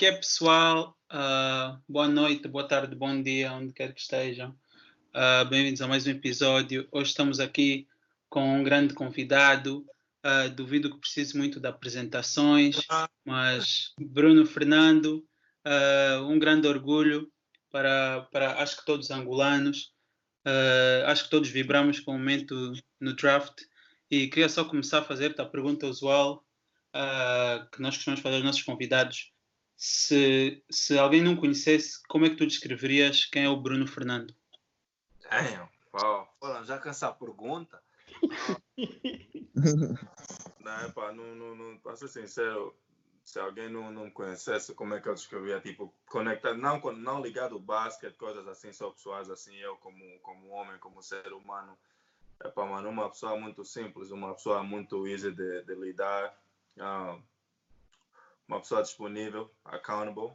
que é, pessoal? Uh, boa noite, boa tarde, bom dia, onde quer que estejam. Uh, Bem-vindos a mais um episódio. Hoje estamos aqui com um grande convidado. Uh, duvido que precise muito de apresentações, mas Bruno Fernando, um grande orgulho para, para acho que todos os angolanos. acho que todos vibramos com o momento no draft. E queria só começar a fazer a pergunta usual que nós costumamos fazer aos nossos convidados se, se alguém não conhecesse, como é que tu descreverias quem é o Bruno Fernando? Damn, wow. Olha, já cansa a pergunta. não, epá, não, não, não, para ser sincero, se alguém não, não conhecesse, como é que eu descrevia, tipo, conectado, não, não ligado ao basquete, coisas assim, só pessoas assim, eu como, como homem, como ser humano, epá, mano, uma pessoa muito simples, uma pessoa muito easy de, de lidar, uh, uma pessoa disponível, accountable.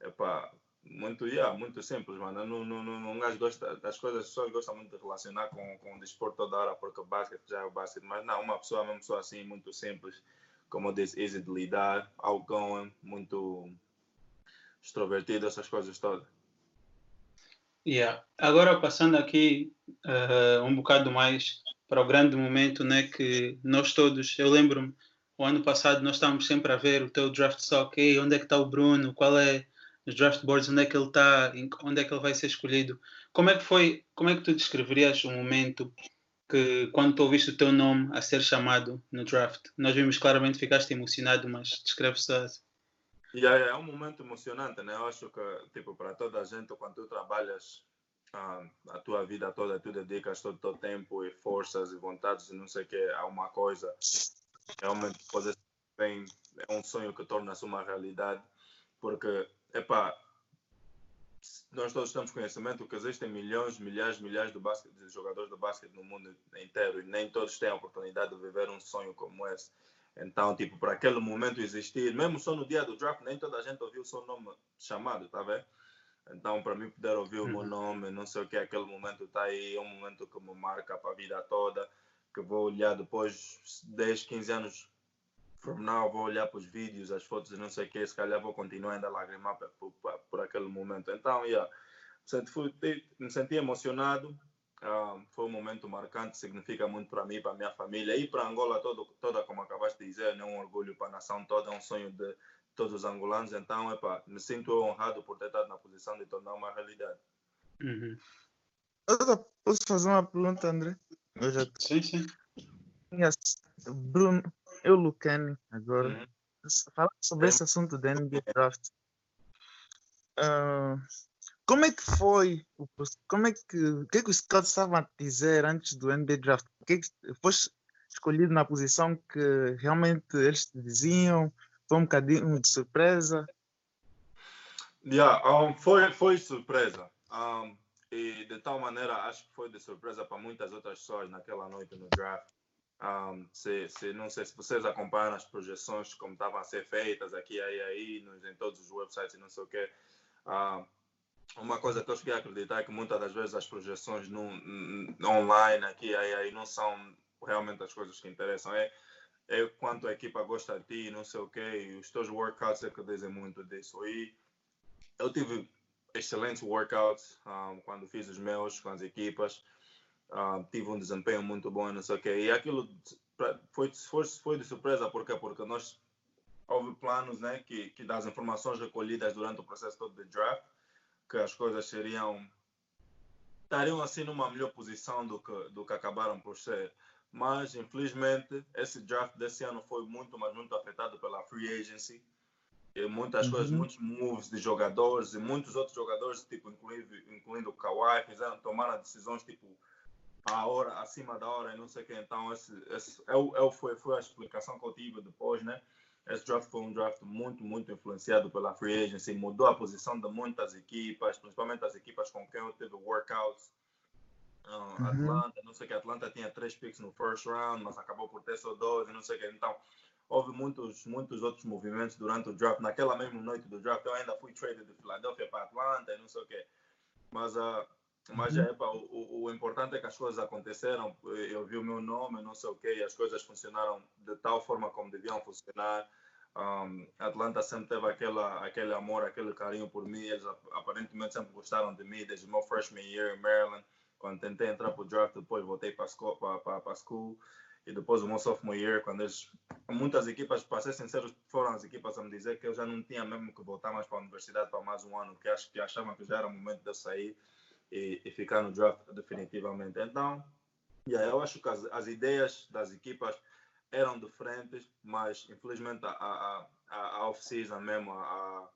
Epá, muito, yeah, muito simples, mano. Não, não, não, um gajo gosta das coisas, as pessoas gostam muito de relacionar com, com o desporto toda hora, porque o basquete já é o basquete, mas não, uma pessoa, uma pessoa assim, muito simples, como eu disse, easy de lidar, outgoing, muito extrovertido, essas coisas todas. Yeah. Agora passando aqui uh, um bocado mais para o grande momento, né, que nós todos, eu lembro-me o ano passado nós estávamos sempre a ver o teu draft stock, Ei, onde é que está o Bruno, qual é os draft boards, onde é que ele está, onde é que ele vai ser escolhido. Como é que foi, como é que tu descreverias o momento que quando tu ouviste o teu nome a ser chamado no draft? Nós vimos claramente ficaste emocionado, mas descreve só. Yeah, yeah, é um momento emocionante, né? Eu acho que, tipo, para toda a gente, quando tu trabalhas ah, a tua vida toda, tu dedicas todo o teu tempo e forças e vontades e não sei o que a uma coisa, realmente pode ser bem, é um sonho que torna-se uma realidade, porque, epá, nós todos temos conhecimento que existem milhões, milhares, milhares de, basquete, de jogadores de basquete no mundo inteiro e nem todos têm a oportunidade de viver um sonho como esse. Então, tipo, para aquele momento existir, mesmo só no dia do draft, nem toda a gente ouviu o seu nome chamado, tá vendo? Então, para mim poder ouvir uhum. o meu uhum. nome, não sei o que, aquele momento está aí, é um momento que me marca para a vida toda que vou olhar depois 10, 15 anos from now, vou olhar para os vídeos, as fotos e não sei o que, se calhar vou continuar ainda a lagrimar por, por, por aquele momento. Então, yeah, me senti emocionado, uh, foi um momento marcante, significa muito para mim, para a minha família e para Angola todo, toda, como acabaste de dizer, é um orgulho para a nação toda, é um sonho de todos os angolanos. Então, epa, me sinto honrado por ter estado na posição de tornar uma realidade. Uhum. Posso fazer uma pergunta, André? Eu já... Sim, sim. Bruno, eu, Lucani, agora, uhum. falar sobre esse assunto da NBA Draft. Uh, como é que foi? Como é que, o que é que os scouts estavam a dizer antes do NBA Draft? O que é que foste escolhido na posição que realmente eles te diziam? Foi um bocadinho de surpresa? Yeah, um, foi, foi surpresa. Um, e de tal maneira, acho que foi de surpresa para muitas outras pessoas naquela noite no draft. Um, se, se, não sei se vocês acompanham as projeções como estavam a ser feitas aqui, aí, aí, nos, em todos os websites e não sei o. Um, uma coisa que eu cheguei a acreditar é que muitas das vezes as projeções no, online aqui, aí, aí, não são realmente as coisas que interessam. É, é quanto a equipa gosta de ti, não sei o quê, e os teus workouts é que dizem muito disso. E eu tive excelentes workouts um, quando fiz os meus com as equipas. Um, tive um desempenho muito bom, não sei o quê. E aquilo foi, foi, foi de surpresa, porque Porque nós houve planos, né, que, que das informações recolhidas durante o processo todo de draft, que as coisas seriam estariam assim numa melhor posição do que do que acabaram por ser. Mas infelizmente esse draft desse ano foi muito, mas muito afetado pela free agency muitas uhum. coisas, muitos moves de jogadores e muitos outros jogadores, tipo, incluindo, incluindo o Kawhi, fizeram, tomaram decisões tipo a hora, acima da hora e não sei o que. Então, esse, esse é, é, foi, foi a explicação que eu tive depois, né? Esse draft foi um draft muito, muito influenciado pela free agency, mudou a posição de muitas equipas, principalmente as equipas com quem eu tive workouts. Uh, uhum. Atlanta, não sei o que, Atlanta tinha três picks no first round, mas acabou por ter só dois e não sei o que. Então, houve muitos, muitos outros movimentos durante o draft. Naquela mesma noite do draft, eu ainda fui traded de Filadélfia para Atlanta e não sei o quê. Mas, uh, mas uhum. epa, o, o, importante é que as coisas aconteceram. Eu vi o meu nome, não sei o quê, e as coisas funcionaram de tal forma como deviam funcionar. Um, Atlanta sempre teve aquela, aquele amor, aquele carinho por mim. Eles aparentemente sempre gostaram de mim desde o meu freshman year em Maryland. Quando tentei entrar para o draft, depois voltei para a school. E depois o meu sophomore year, quando eles. Muitas equipas, para ser sincero, foram as equipas a me dizer que eu já não tinha mesmo que voltar mais para a universidade para mais um ano, que acho que achavam que já era o momento de eu sair e, e ficar no draft definitivamente. Então, yeah, eu acho que as, as ideias das equipas eram diferentes, mas infelizmente a, a, a off-season mesmo, a,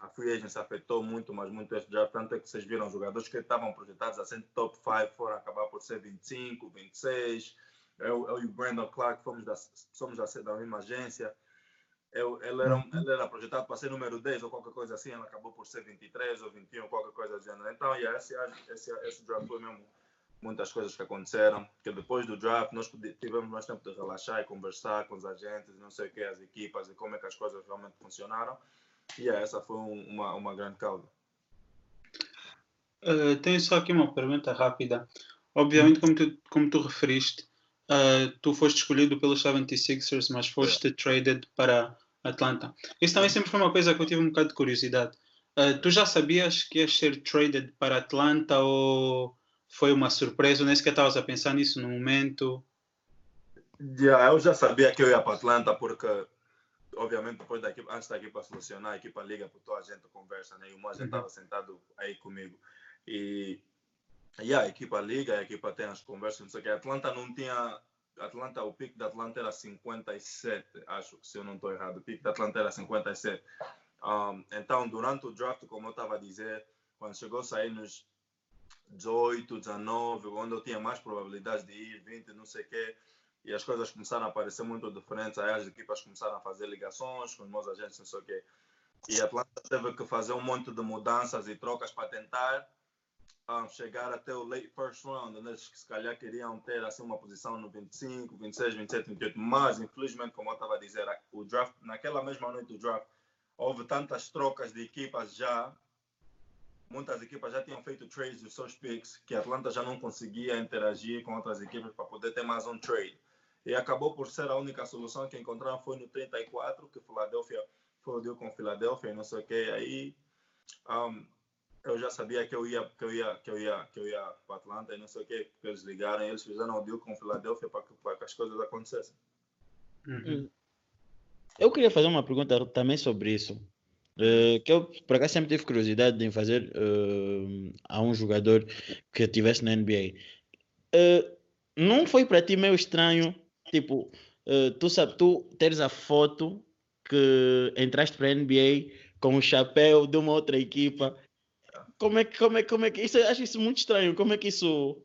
a free agency afetou muito, mas muito este draft. Tanto é que vocês viram jogadores que estavam projetados a ser top 5 foram acabar por ser 25, 26. Eu, eu e o Brandon Clark fomos da, somos da, da mesma agência. Eu, ele, era, uhum. ele era projetado para ser número 10 ou qualquer coisa assim, ele acabou por ser 23 ou 21, qualquer coisa do gênero. Então, yeah, esse, esse, esse draft foi mesmo muitas coisas que aconteceram, que depois do draft nós tivemos mais tempo de relaxar e conversar com os agentes, não sei o que, as equipas e como é que as coisas realmente funcionaram. E yeah, essa foi um, uma, uma grande causa. Uh, tenho só aqui uma pergunta rápida. Obviamente, como tu, como tu referiste, uh, tu foste escolhido pelos 76ers, mas foste traded para Atlanta. Isso também sempre foi uma coisa que eu tive um bocado de curiosidade. Uh, tu já sabias que ias ser traded para Atlanta ou foi uma surpresa? Nem sequer estavas a pensar nisso no momento? Yeah, eu já sabia que eu ia para Atlanta porque, obviamente, depois da equipa, antes da equipa selecionar, a equipa liga para toda a gente conversa, né? E o Moja estava uhum. sentado aí comigo. E yeah, a equipa liga, a equipa tem as conversas, não sei o que. Atlanta não tinha. Atlanta, o pique da Atlanta era 57, acho que se eu não estou errado. O pique da Atlanta era 57. Um, então, durante o draft, como eu estava a dizer, quando chegou a sair nos 18, 19, onde eu tinha mais probabilidades de ir, 20, não sei o quê, e as coisas começaram a aparecer muito diferentes, aí as equipas começaram a fazer ligações com os meus agentes, não sei o quê. E a Atlanta teve que fazer um monte de mudanças e trocas para tentar um, chegar até o late first round, né? que se calhar queriam ter assim, uma posição no 25, 26, 27, 28, mas infelizmente, como eu estava a dizer, o draft, naquela mesma noite do draft, houve tantas trocas de equipas já muitas equipas já tinham feito trades dos seus picks, que a Atlanta já não conseguia interagir com outras equipes para poder ter mais um trade. E acabou por ser a única solução que encontraram foi no 34, que Filadélfia foi o deal com Filadélfia e não sei o que. Aí um, eu já sabia que eu ia que eu ia que eu ia que eu ia para Atlanta e não sei o que, porque eles ligaram, eles fizeram o deal com Filadélfia para que, que as coisas acontecessem. Uhum. Eu queria fazer uma pergunta também sobre isso. Uh, que eu, por acaso, sempre tive curiosidade em fazer uh, a um jogador que estivesse na NBA. Uh, eh, não foi para ti meio estranho, tipo, tu, sabe, tu teres a foto que entraste para a NBA com o chapéu de uma outra equipa. Como é que, como é, como é que, isso, acho isso muito estranho, como é que isso...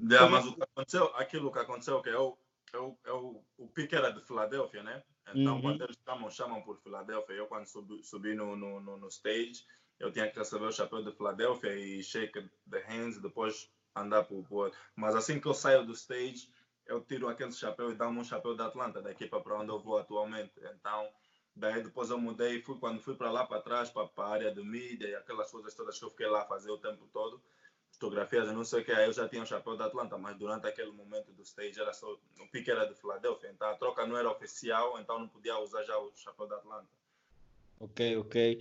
Yeah, mas o que aconteceu, aquilo que aconteceu que eu, eu, eu, o pique era de Filadélfia, né? Então, uhum. quando eles chamam, chamam por Filadélfia. Eu, quando subi, subi no, no, no, no, stage, eu tinha que receber o chapéu de Filadélfia e shake the hands, depois andar por, por. Mas assim que eu saio do stage, eu tiro aquele chapéu e dou-me um chapéu da Atlanta, da equipa para onde eu vou atualmente. Então, daí depois eu mudei, fui quando fui para lá para trás, para, a área de mídia e aquelas coisas todas que eu fiquei lá fazer o tempo todo fotografias, eu não sei o que, aí eu já tinha o chapéu da Atlanta, mas durante aquele momento do stage era só, o pique era de Filadélfia, então a troca não era oficial, então não podia usar já o chapéu da Atlanta. Ok, ok.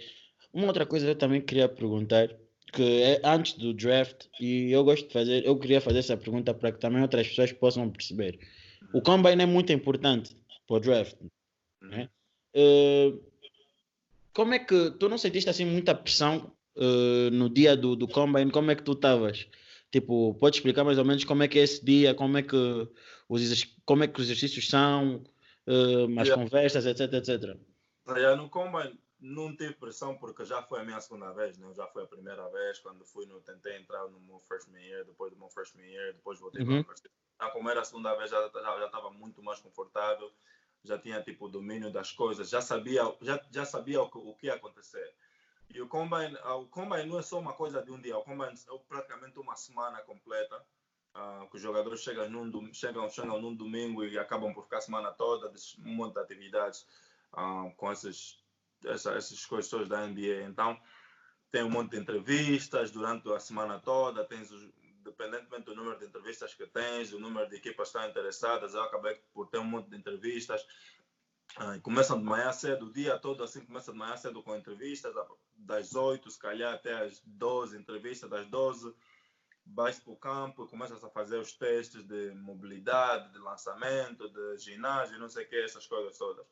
Uma outra coisa eu também queria perguntar, que é antes do draft, e eu gosto de fazer, eu queria fazer essa pergunta para que também outras pessoas possam perceber. O combine é muito importante para o draft, né? Uh, como é que tu não sentiste assim muita pressão uh, no dia do, do combine, como é que tu estavas? Tipo, pode explicar mais ou menos como é que é esse dia, como é que os, como é que os exercícios são, uh, as yeah. conversas, etc, etc. Yeah, no combine não tive pressão porque já foi a minha segunda vez, né? já foi a primeira vez quando fui no tentei entrar no meu freshman year, depois do meu freshman year, depois voltei uhum. para a universidade. Então, como era a segunda vez, já já estava muito mais confortável, já tinha tipo domínio das coisas, já sabia já já sabia o que, o que ia acontecer. E o Combine, uh, o Combine não é só uma coisa de um dia, o Combine é praticamente uma semana completa, uh, que os jogadores chegam num, chegam, chegam num domingo e acabam por ficar a semana toda, um monte de atividades uh, com essas, essa, essas coisas da NBA. Então, tem um monte de entrevistas durante a semana toda, tens independentemente do número de entrevistas que tens, o número de equipas que estão interessadas, eu acabei por ter um monte de entrevistas. Uh, começam de manhã cedo, o dia todo assim, começa de manhã cedo com entrevistas, das 8, se calhar até as 12, entrevistas das 12, vais para o campo e começas a fazer os testes de mobilidade, de lançamento, de ginásio, não sei o que, essas coisas todas.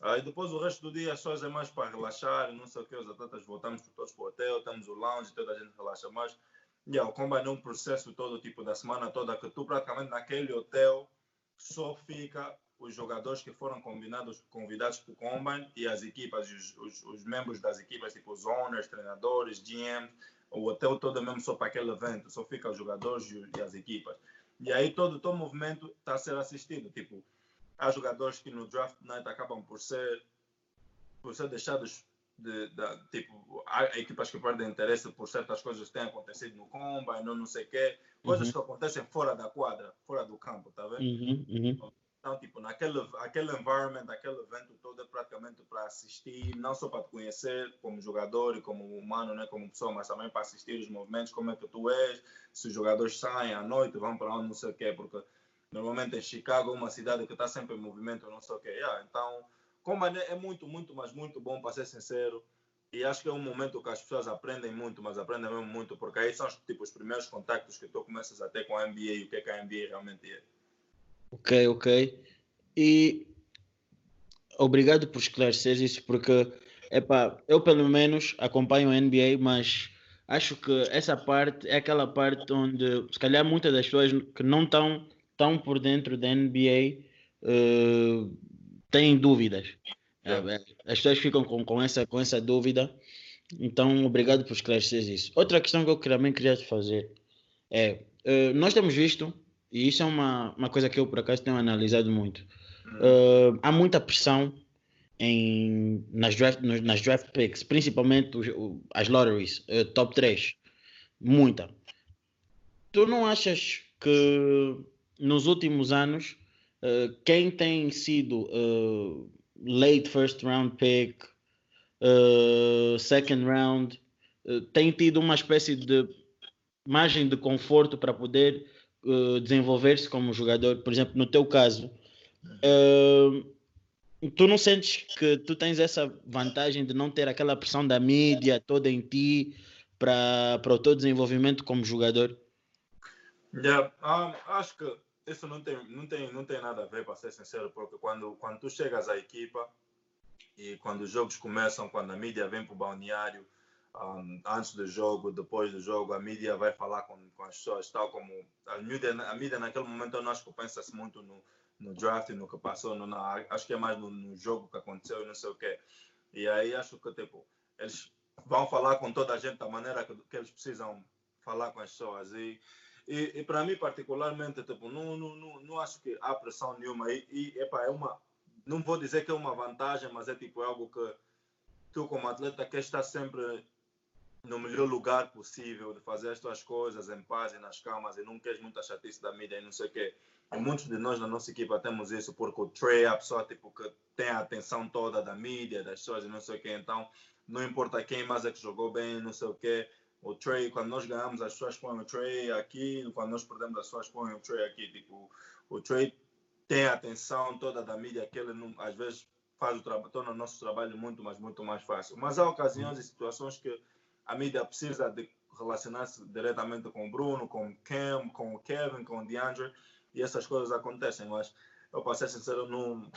Aí depois o resto do dia só é mais para relaxar, não sei o que, os atletas voltamos todos para o hotel, temos o lounge, toda a gente relaxa mais. Yeah, o combine é um processo todo, tipo, da semana toda, que tu praticamente naquele hotel só fica os jogadores que foram combinados, convidados para o Combine e as equipas, os, os, os, membros das equipas, tipo os owners, treinadores, GM, o hotel todo mesmo só para aquele evento, só fica os jogadores e, e as equipas. E aí todo o movimento está a ser assistido. Tipo, há jogadores que no draft night acabam por ser, por ser deixados de, de, tipo, há equipas que perdem interesse por certas coisas que têm acontecido no combine, não, não sei o quê, coisas uhum. que acontecem fora da quadra, fora do campo, tá vendo? Uhum, uhum. Então, tipo, naquele aquele environment, aquele evento todo é praticamente para assistir, não só para te conhecer como jogador e como humano, né, como pessoa, mas também para assistir os movimentos, como é que tu és, se os jogadores saem à noite, vão para onde, não sei o quê, porque normalmente em Chicago é uma cidade que está sempre em movimento, não sei o quê. Yeah, então, como é, é muito, muito, mas muito bom, para ser sincero, e acho que é um momento que as pessoas aprendem muito, mas aprendem mesmo muito, porque aí são tipo, os primeiros contactos que tu começas a ter com a NBA e o que, é que a NBA realmente é. Ok, ok. E obrigado por esclarecer isso, porque epá, eu pelo menos acompanho a NBA, mas acho que essa parte é aquela parte onde se calhar muitas das pessoas que não estão tão por dentro da NBA uh, eh, têm dúvidas. É. As pessoas ficam com, com, essa, com essa dúvida. Então, obrigado por esclarecer isso. Outra questão que eu também queria te fazer é: uh, nós temos visto e isso é uma, uma coisa que eu, por acaso, tenho analisado muito. Uh, há muita pressão em, nas, draft, nas draft picks, principalmente os, as lotteries, uh, top 3. Muita. Tu não achas que nos últimos anos uh, quem tem sido late first round pick, second round, tem tido uma espécie de margem de conforto para poder uh, desenvolver-se como jogador, por exemplo, no teu caso, uh, tu não sentes que tu tens essa vantagem de não ter aquela pressão da mídia toda em ti para, para o teu desenvolvimento como jogador? Yeah, um, acho que isso não tem, não, tem, não tem nada a ver, para ser sincero, porque quando, quando tu chegas à equipa e quando os jogos começam, quando a mídia vem para o balneário, um, antes do jogo, depois do jogo, a mídia vai falar com, com as pessoas, tal como a mídia, a mídia naquele momento eu não acho que pensa-se muito no, no draft, no que passou, no, na, acho que é mais no, no, jogo que aconteceu e não sei o quê. E aí acho que tipo, eles vão falar com toda a gente da maneira que, que eles precisam falar com as pessoas. E, e, e para mim, particularmente, tipo, não, não, não, não acho que há pressão nenhuma. E, e epa, é uma, não vou dizer que é uma vantagem, mas é tipo algo que tu, como atleta, quer estar sempre no melhor lugar possível de fazer as tuas coisas em paz e nas calmas e não queres muita chatice da mídia e não sei o quê. E muitos de nós na nossa equipa temos isso porque o Trey é a pessoa tipo, que tem a atenção toda da mídia, das pessoas e não sei o quê. Então, não importa quem mais é que jogou bem, não sei o quê. O Trey, quando nós ganhamos, as pessoas põem o Trey aqui, quando nós perdemos, as pessoas põem o Trey aqui. Tipo, o Trey tem a atenção toda da mídia que ele, não, às vezes, faz o trabalho, torna o nosso trabalho muito, mas muito mais fácil. Mas há ocasiões e situações que a mídia precisa de relacionar-se diretamente com o Bruno, com o Cam, com o Kevin, com o DeAndre, e essas coisas acontecem, mas eu, para ser sincero, não,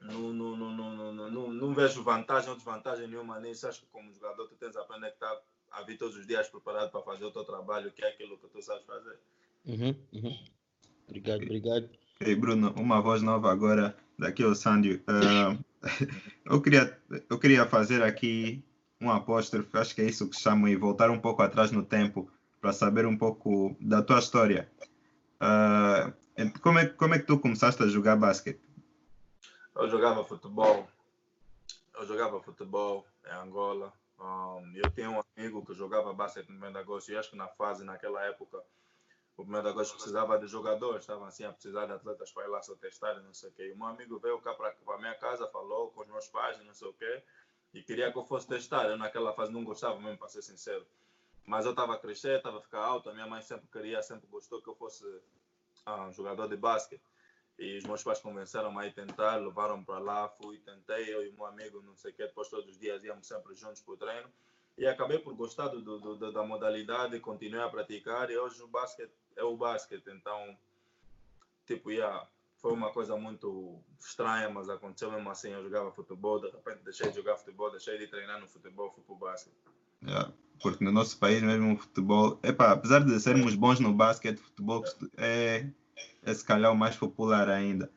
não, não, não, não, não, não vejo vantagem ou desvantagem nenhuma nisso. Acho que como jogador tu tens a aprender que estar a vir todos os dias preparado para fazer o teu trabalho, que é aquilo que tu sabes fazer. Uhum, uhum. Obrigado, obrigado. Ei, Bruno, uma voz nova agora, daqui ao Sandio. Uh, eu, queria, eu queria fazer aqui um apóstrofe, acho que é isso que chamam, e voltar um pouco atrás no tempo para saber um pouco da tua história. Uh, como, é, como é que tu começaste a jogar basquete? Eu jogava futebol. Eu jogava futebol em Angola. Um, eu tinha um amigo que jogava basquete no Primeiro de e acho que na fase, naquela época, o Primeiro de precisava de jogadores, estavam assim a precisar de atletas para ir lá só testar não sei o quê. E meu amigo veio cá para a minha casa, falou com os meus pais, não sei o quê e queria que eu fosse testar. Eu naquela fase não gostava mesmo, para ser sincero. Mas eu estava a crescer, estava a ficar alto. A minha mãe sempre queria, sempre gostou que eu fosse ah, um jogador de basquete. E os meus pais convenceram-me a ir tentar, levaram para lá, fui, tentei, eu e meu amigo, não sei o que, depois todos os dias íamos sempre juntos para o treino. E acabei por gostar do, do, do, da modalidade, continuei a praticar e hoje o basquete é o basquete, então, tipo, yeah, foi uma coisa muito estranha, mas aconteceu mesmo assim. Eu jogava futebol, de repente deixei de jogar futebol, deixei de treinar no futebol, fui para o basquete. Yeah, porque no nosso país mesmo o futebol, epa, apesar de sermos bons no basquete, futebol é, é se calhar o mais popular ainda.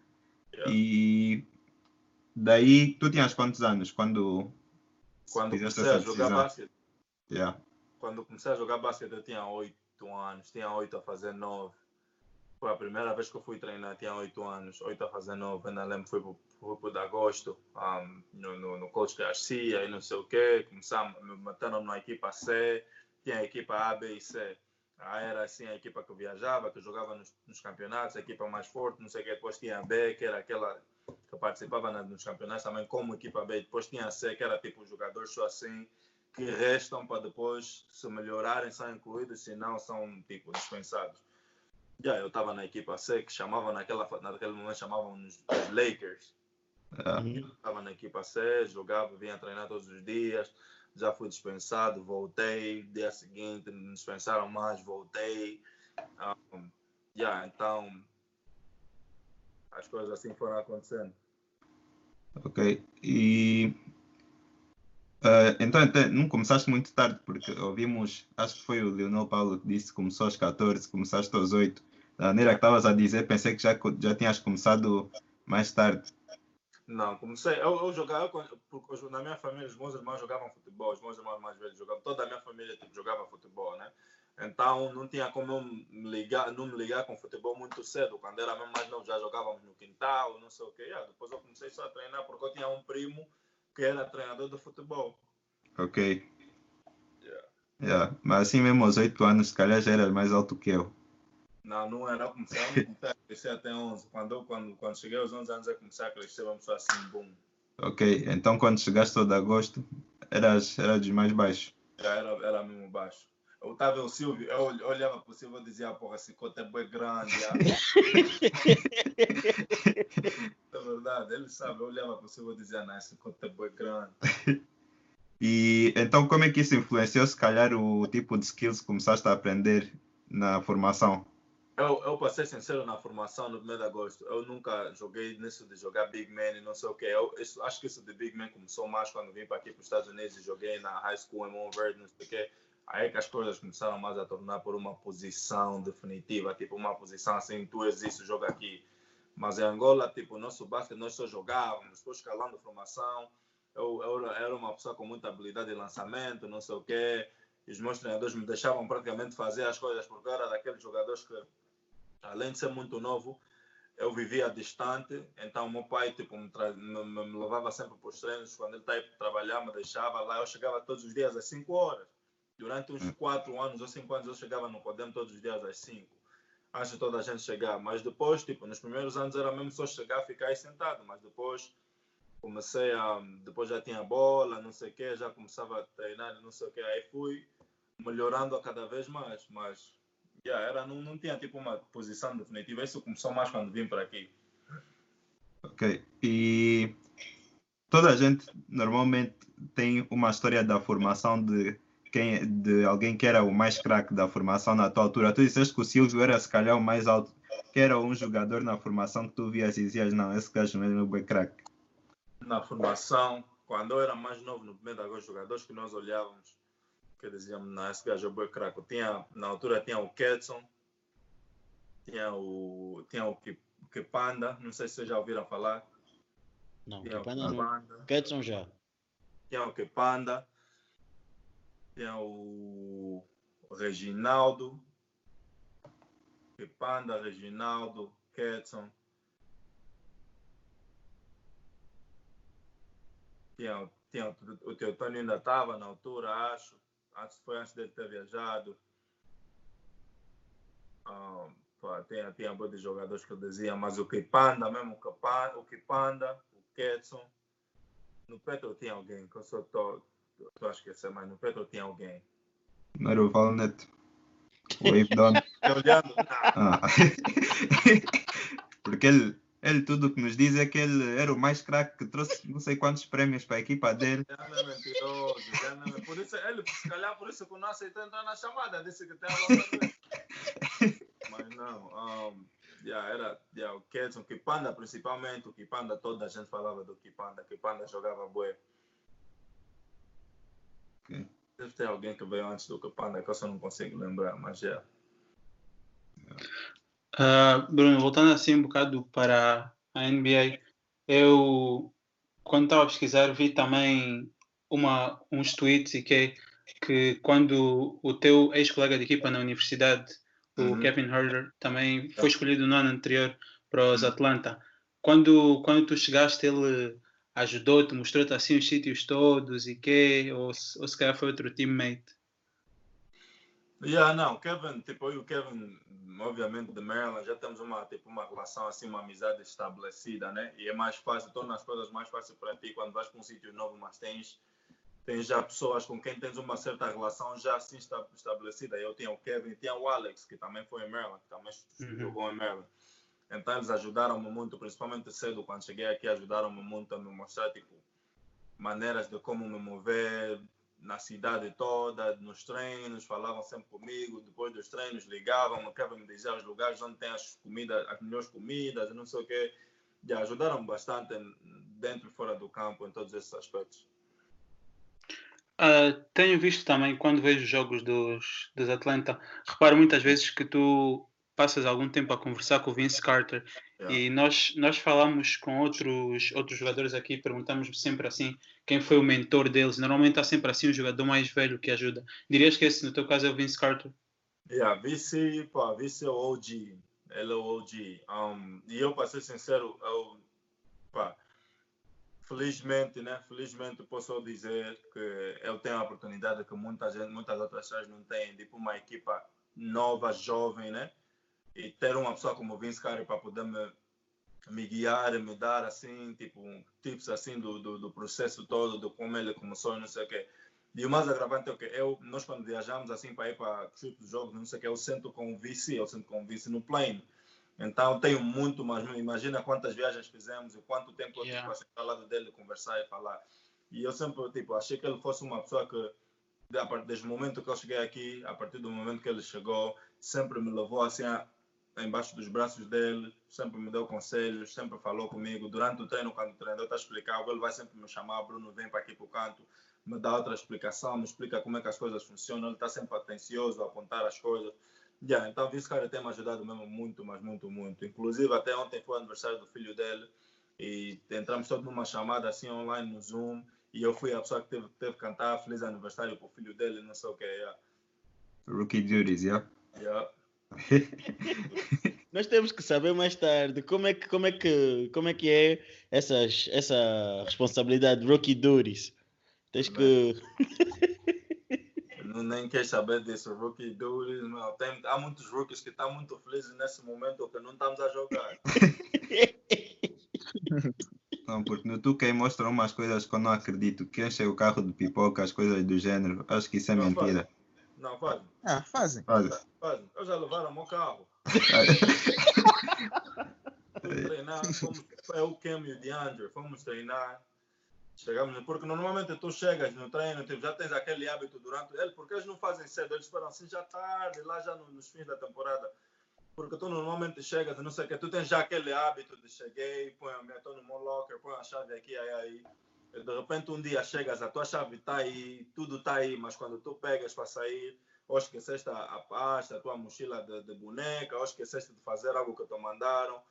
Yeah. E daí tu tinhas quantos anos quando Quando comecei a jogar basquete, Yeah. quando comecei a jogar basquete eu tinha 8 anos, tinha 8 a fazer 9. Foi a primeira vez que eu fui treinar, tinha 8 anos, 8 a fazer 9. Ainda lembro, fui pro, fui pro de agosto, um, no, no, no coach Garcia e não sei o quê. Começamos, me meteram na equipa C, tinha a equipa A, B e C. Aí era assim a equipa que eu viajava, que eu jogava nos, nos campeonatos, a equipa mais forte, não sei o quê. Depois tinha a B, que era aquela que participava na- nos campeonatos também como equipa B. Depois tinha a C, que era tipo jogadores só assim, que restam para depois, se melhorarem, são incluídos, se não, são tipo dispensados. Já, eu estava na equipa C, que chamavam naquela, naquele momento chamavam nos os Lakers. Yeah. Uhum. Estava na equipa C, jogava, vinha treinar todos os dias. Já fui dispensado, voltei. Dia seguinte dispensaram mais, voltei. Um, já, então as coisas assim foram acontecendo. Ok. E eh, então até não começaste muito tarde, porque ouvimos, acho que foi o Leonel Paulo que disse que começou aos 14, começaste aos 8. Da maneira que estavas a dizer, pensei que já, já tinhas começado mais tarde. Não, comecei. Eu, eu jogava, porque na minha família, os meus irmãos jogavam futebol, os meus irmãos mais velhos jogavam, toda a minha família tipo, jogava futebol, né? Então não tinha como eu me ligar, não me ligar com futebol muito cedo. Quando era mesmo mais novo, já jogávamos no quintal, não sei o quê. Ah, depois eu comecei só a treinar porque eu tinha um primo que era treinador de futebol. Ok. Yeah. Yeah. Mas assim mesmo aos 8 anos, se calhar já eras mais alto que eu. Não, não era, comecei a crescer até 11. Quando, quando, quando cheguei aos 11 anos, eu comecei a crescer, vamos só assim, boom. Ok. Então quando chegaste ao de agosto, eras, eras dos mais baixos. Já era, era mesmo baixo. Eu estava o Silvio, eu ol- olhava para o Silvio e dizia, porra, esse cote é bem grande. ah." é verdade, ele sabe, eu olhava para o Silvio e dizia, não, esse cote é bem grande. E então como é que isso influenciou, se calhar, o tipo de skills que começaste a aprender na formação? Eu, eu para ser sincero, na formação no 1 de agosto, eu nunca joguei nisso de jogar Big Man e não sei o que. Eu isso, acho que isso de Big Man começou mais quando vim para aqui para os Estados Unidos e joguei na high school em Mount não sei o que. Aí que as coisas começaram mais a tornar por uma posição definitiva, tipo uma posição assim, tu existes, joga aqui. Mas em Angola, tipo, nosso basquete nós só jogávamos, depois escalando formação. Eu, eu era uma pessoa com muita habilidade de lançamento, não sei o quê. E os meus treinadores me deixavam praticamente fazer as coisas, eu era daqueles jogadores que, além de ser muito novo, eu vivia distante. Então, meu pai tipo, me, me, me- levava sempre para os treinos. Quando ele estava para trabalhar, me deixava lá. Eu chegava todos os dias às 5 horas. Durante uns 4 anos ou 5 anos, eu chegava no Podem todos os dias às 5 antes de toda a gente chegar. Mas depois, tipo, nos primeiros anos era mesmo só chegar, ficar aí sentado. Mas depois comecei a. Depois já tinha bola, não sei o quê, já começava a treinar, não sei o quê. Aí fui melhorando a cada vez mais. Mas, yeah, era, não, não tinha tipo uma posição definitiva. Isso começou mais quando vim para aqui. Ok. E toda a gente normalmente tem uma história da formação de quem de alguém que era o mais craque da formação na tua altura. Tu disseste que o Silvio era se calhar o mais alto, que era um jogador na formação que tu vias e dizias, não, esse gajo mesmo é bem craque. Na formação, quando eu era mais novo, no primeiro de agosto, jogadores que nós olhávamos, que esse gajo é bem craque. Tinha, na altura tinha o Ketson, tinha o, tinha o Kipanda, não sei se vocês já ouviram falar. Não, Tinha o Kipanda não. Ketson já. tinha o Kepanda, tinha o Reginaldo, Kepanda, Reginaldo, Ketson. Tinha, o- tinha o, o Teotônio ainda estava na altura, acho. Antes, foi antes dele ter viajado. Ah, pá, tinha, tinha boa de jogadores que eu dizia, mas o Kepanda mesmo, o Kepanda, o, o Ketson. No Petro tinha alguém, que eu só estou a esquecer, mas no Petro tinha alguém. Não era o Valnet. O Wave Down. Porque ele, ele tudo que nos diz é que ele era o mais craque que trouxe não sei quantos prémios para a equipa dele. Já não é mentiroso, já não é. Por isso, ele, se calhar por isso que não aceitou entrar na chamada, disse que tem a Mas não, um, yeah, era yeah, o Kedson, o Kipanda principalmente, o Kipanda, toda a gente falava do Kipanda, o Kipanda jogava bué. Ok. Deve ter alguém que veio antes do Kipanda, que eu só não consigo lembrar, mas é. Ah, Bruno, voltando assim um bocado para a NBA, eu quando estava a pesquisar vi também uma, uns tweets e que, que quando o teu ex-colega de equipa na universidade, o Uhum. Kevin Herter, também foi escolhido no ano anterior para os Atlanta. Quando, quando tu chegaste, ele ajudou-te, mostrou-te assim os sítios todos e que, ou, ou se calhar foi outro teammate. Yeah, não, Kevin, tipo, eu e o Kevin, obviamente, de Maryland, já temos uma, tipo, uma relação, assim, uma amizade estabelecida, né? E é mais fácil, torna as coisas mais fáceis para ti quando vais para um sítio novo, mas tens, tens já pessoas com quem tens uma certa relação já assim esta- estabelecida. Eu tinha o Kevin, tinha o Alex, que também foi em Maryland, que também Uhum. jogou em Maryland. Então eles ajudaram-me muito, principalmente cedo, quando cheguei aqui, ajudaram-me muito a me mostrar, tipo, maneiras de como me mover na cidade toda, nos treinos, falavam sempre comigo, depois dos treinos ligavam, Kevin me dizia os lugares onde tem as comidas, as melhores comidas, não sei o quê. Já ajudaram bastante dentro e fora do campo em todos esses aspectos. Ah, tenho visto também, quando vejo jogos dos, dos Atlanta, reparo muitas vezes que tu passas algum tempo a conversar com o Vince Carter Yeah. e nós, nós falamos com outros, outros jogadores aqui, perguntamos sempre assim quem foi o mentor deles. Normalmente há sempre assim um jogador mais velho que ajuda. Dirias que esse, no teu caso, é o Vince Carter? Yeah, vice, pá, vice é o OG. Ele é o OG. Um, e eu, para ser sincero, eu, pá, felizmente, né? Felizmente posso dizer que eu tenho a oportunidade que muita gente, muitas outras pessoas não têm, tipo uma equipa nova, jovem, né? E ter uma pessoa como o Vince Carter para poder me, me guiar, me dar assim, tipo, tips assim do, do, do processo todo, de como ele começou, não sei o quê. E o mais agravante é que eu, nós quando viajamos assim para ir para trip de jogos, não sei o que, eu sento com o vice, eu sento com o vice no plane. Então tenho muito, mas imagina quantas viagens fizemos e quanto tempo eu tive Yeah. para sentar ao lado dele, conversar e falar. E eu sempre, tipo, achei que ele fosse uma pessoa que, a partir- desde o momento que eu cheguei aqui, a partir do momento que ele chegou, sempre me levou assim a, embaixo dos braços dele, sempre me deu conselhos, sempre falou comigo. Durante o treino, quando o treinador está a explicar, ele vai sempre me chamar, Bruno, vem para aqui para o canto, me dá outra explicação, me explica como é que as coisas funcionam. Ele está sempre atencioso a apontar as coisas. Yeah, então, esse cara tem me ajudado mesmo muito, mas muito, muito. Inclusive, até ontem foi o aniversário do filho dele e entramos todos numa chamada assim online no Zoom e eu fui a pessoa que teve, teve que cantar feliz aniversário para o filho dele, não sei o que. Yeah. Rookie duties, yeah. Yeah. Nós temos que saber mais tarde como é que, como é que, como é, que é essas, essa responsabilidade de rookie duties. Tens que. Não, nem quer saber disso, rookie duties, meu. Tem, há muitos rookies que estão muito felizes nesse momento que não estamos a jogar. Não, porque no 2K mostram umas coisas que eu não acredito. Que enche o carro de pipoca, as coisas do género. Acho que isso é Não, mentira. Não, faz, Ah, fazem. Faz. faz. Eu já levaram o meu carro. Fomos treinar, fomos, é o Cam e o DeAndre, fomos treinar. Chegamos, porque normalmente tu chegas no treino, tipo, já tens aquele hábito durante ele, porque eles não fazem cedo, eles esperam assim já tarde, lá já no- nos fins da temporada. Porque tu normalmente chegas, não sei o que, tu tens já aquele hábito de cheguei, põe a minha, estou no meu locker, põe a chave aqui, aí, aí. De repente um dia chegas, a tua chave está aí, tudo está aí, mas quando tu pegas para sair, ou esqueceste a, pasta, a tua mochila de, de boneca, ou esqueceste de fazer algo que te mandaram.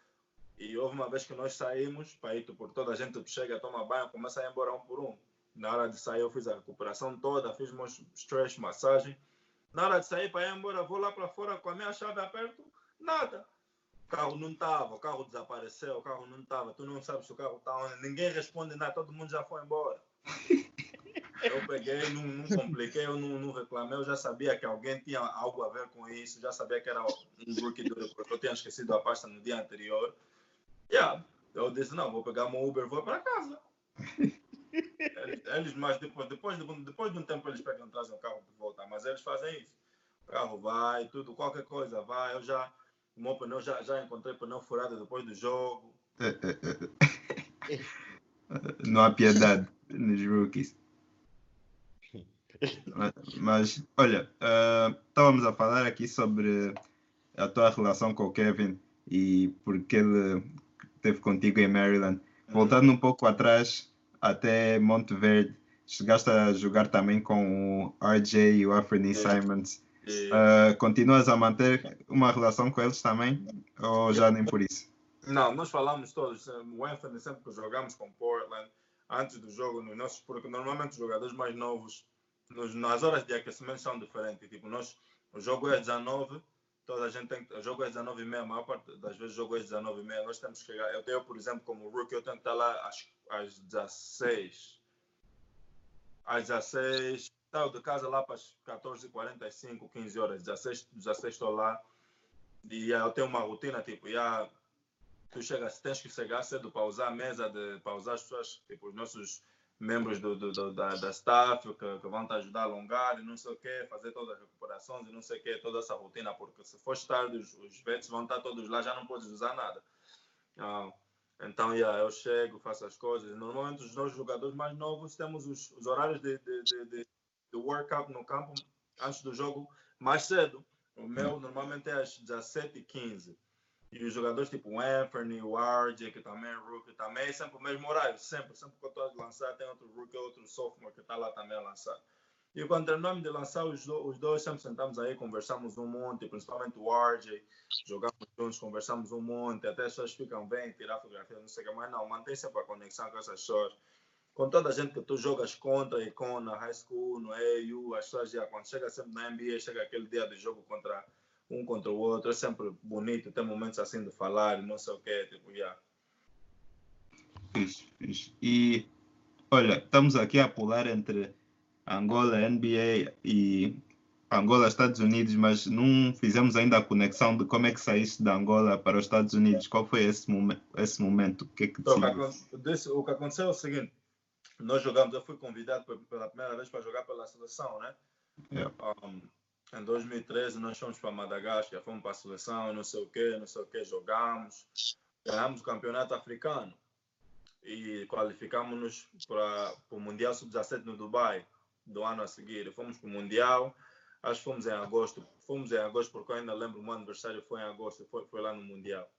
E houve uma vez que nós saímos, para ir, por toda a gente chega, toma banho, começa a ir embora um por um. Na hora de sair, eu fiz a recuperação toda, fiz meus stretch, massagem. Na hora de sair para ir embora, vou lá para fora com a minha chave aperto, nada. O carro não estava, o carro desapareceu, o carro não estava, tu não sabes se o carro está onde, ninguém responde nada, todo mundo já foi embora. Eu peguei, não, não compliquei, eu não, não reclamei, eu já sabia que alguém tinha algo a ver com isso, já sabia que era um do porque eu tinha esquecido a pasta no dia anterior. Yeah. Eu disse, não, vou pegar meu Uber, vou para casa. eles, mas depois, depois, de, depois de um tempo eles pegam, trazem o carro de volta, mas eles fazem isso. O carro vai, tudo, qualquer coisa vai. Eu já, o meu pneu, já, já encontrei pneu furado depois do jogo. Não há piedade nos rookies. Mas, olha, uh, estávamos a falar aqui sobre a tua relação com o Kevin e porque ele esteve contigo em Maryland. Voltando um pouco atrás, até Monteverde, chegaste a jogar também com o RJ e o Anthony Simons. Uh, continuas a manter uma relação com eles também? Ou já nem por isso? Não, nós falamos todos. O Anthony, sempre que jogamos com Portland, antes do jogo, nos nossos, porque normalmente os jogadores mais novos, nos, nas horas de aquecimento são diferentes. Tipo, nós, o jogo é 19, toda a gente tem o jogo é 19 e meia, a maior parte das vezes o jogo é 19 e meia, nós temos que chegar, eu tenho, por exemplo, como rookie, eu tenho que estar lá às, às 16, às 16, saio de casa lá para as 14h45, 15 horas, 16, 16 estou lá, e eu tenho uma rotina, tipo, já, tu chegas, tens que chegar cedo para usar a mesa, de, para usar as pessoas, tipo, os nossos membros do, do, do, da, da staff que, que, vão te ajudar a alongar e não sei o quê, fazer todas as recuperações e não sei o quê, toda essa rotina, porque se for tarde, os, os vets vão estar todos lá, já não podes usar nada. Uh, então, yeah, eu chego, faço as coisas. Normalmente, os nossos jogadores mais novos temos os, os horários de, de, de, de, de workout no campo antes do jogo mais cedo. O meu normalmente é às 17h15. E os jogadores tipo o Anthony, o RJ, que também é rookie, também é sempre o mesmo horário, sempre, sempre que eu estou a lançar, tem outro rookie, outro sophomore que está lá também a lançar. E quando terminamos de lançar, os, do, os dois sempre sentamos aí, conversamos um monte, principalmente o RJ, jogamos juntos, conversamos um monte, até as pessoas ficam bem, tirar fotografia, não sei o que, mas não, mantém sempre a conexão com essas pessoas. Com toda a gente que tu jogas contra e com na high school, no AU, as pessoas já, quando chega sempre na NBA, chega aquele dia de jogo contra um contra o outro, é sempre bonito, tem momentos assim de falar, não sei o quê, tipo, yeah. Fixe, fixe. E olha, estamos aqui a pular entre Angola, NBA e Angola, Estados Unidos, mas não fizemos ainda a conexão de como é que saíste da Angola para os Estados Unidos. Qual foi esse, momen esse momento? O que, é que então, o que aconteceu é o seguinte: nós jogamos, eu fui convidado pela primeira vez para jogar pela seleção, né? Yeah. Um, em 2013 nós fomos para Madagascar, fomos para a seleção, não sei o quê, não sei o quê, jogamos, ganhamos o campeonato africano e qualificamos-nos para, para o Mundial Sub-17 no Dubai do ano a seguir. Fomos para o Mundial, acho que fomos em agosto, fomos em agosto porque eu ainda lembro o meu aniversário foi em agosto, foi, foi lá no Mundial.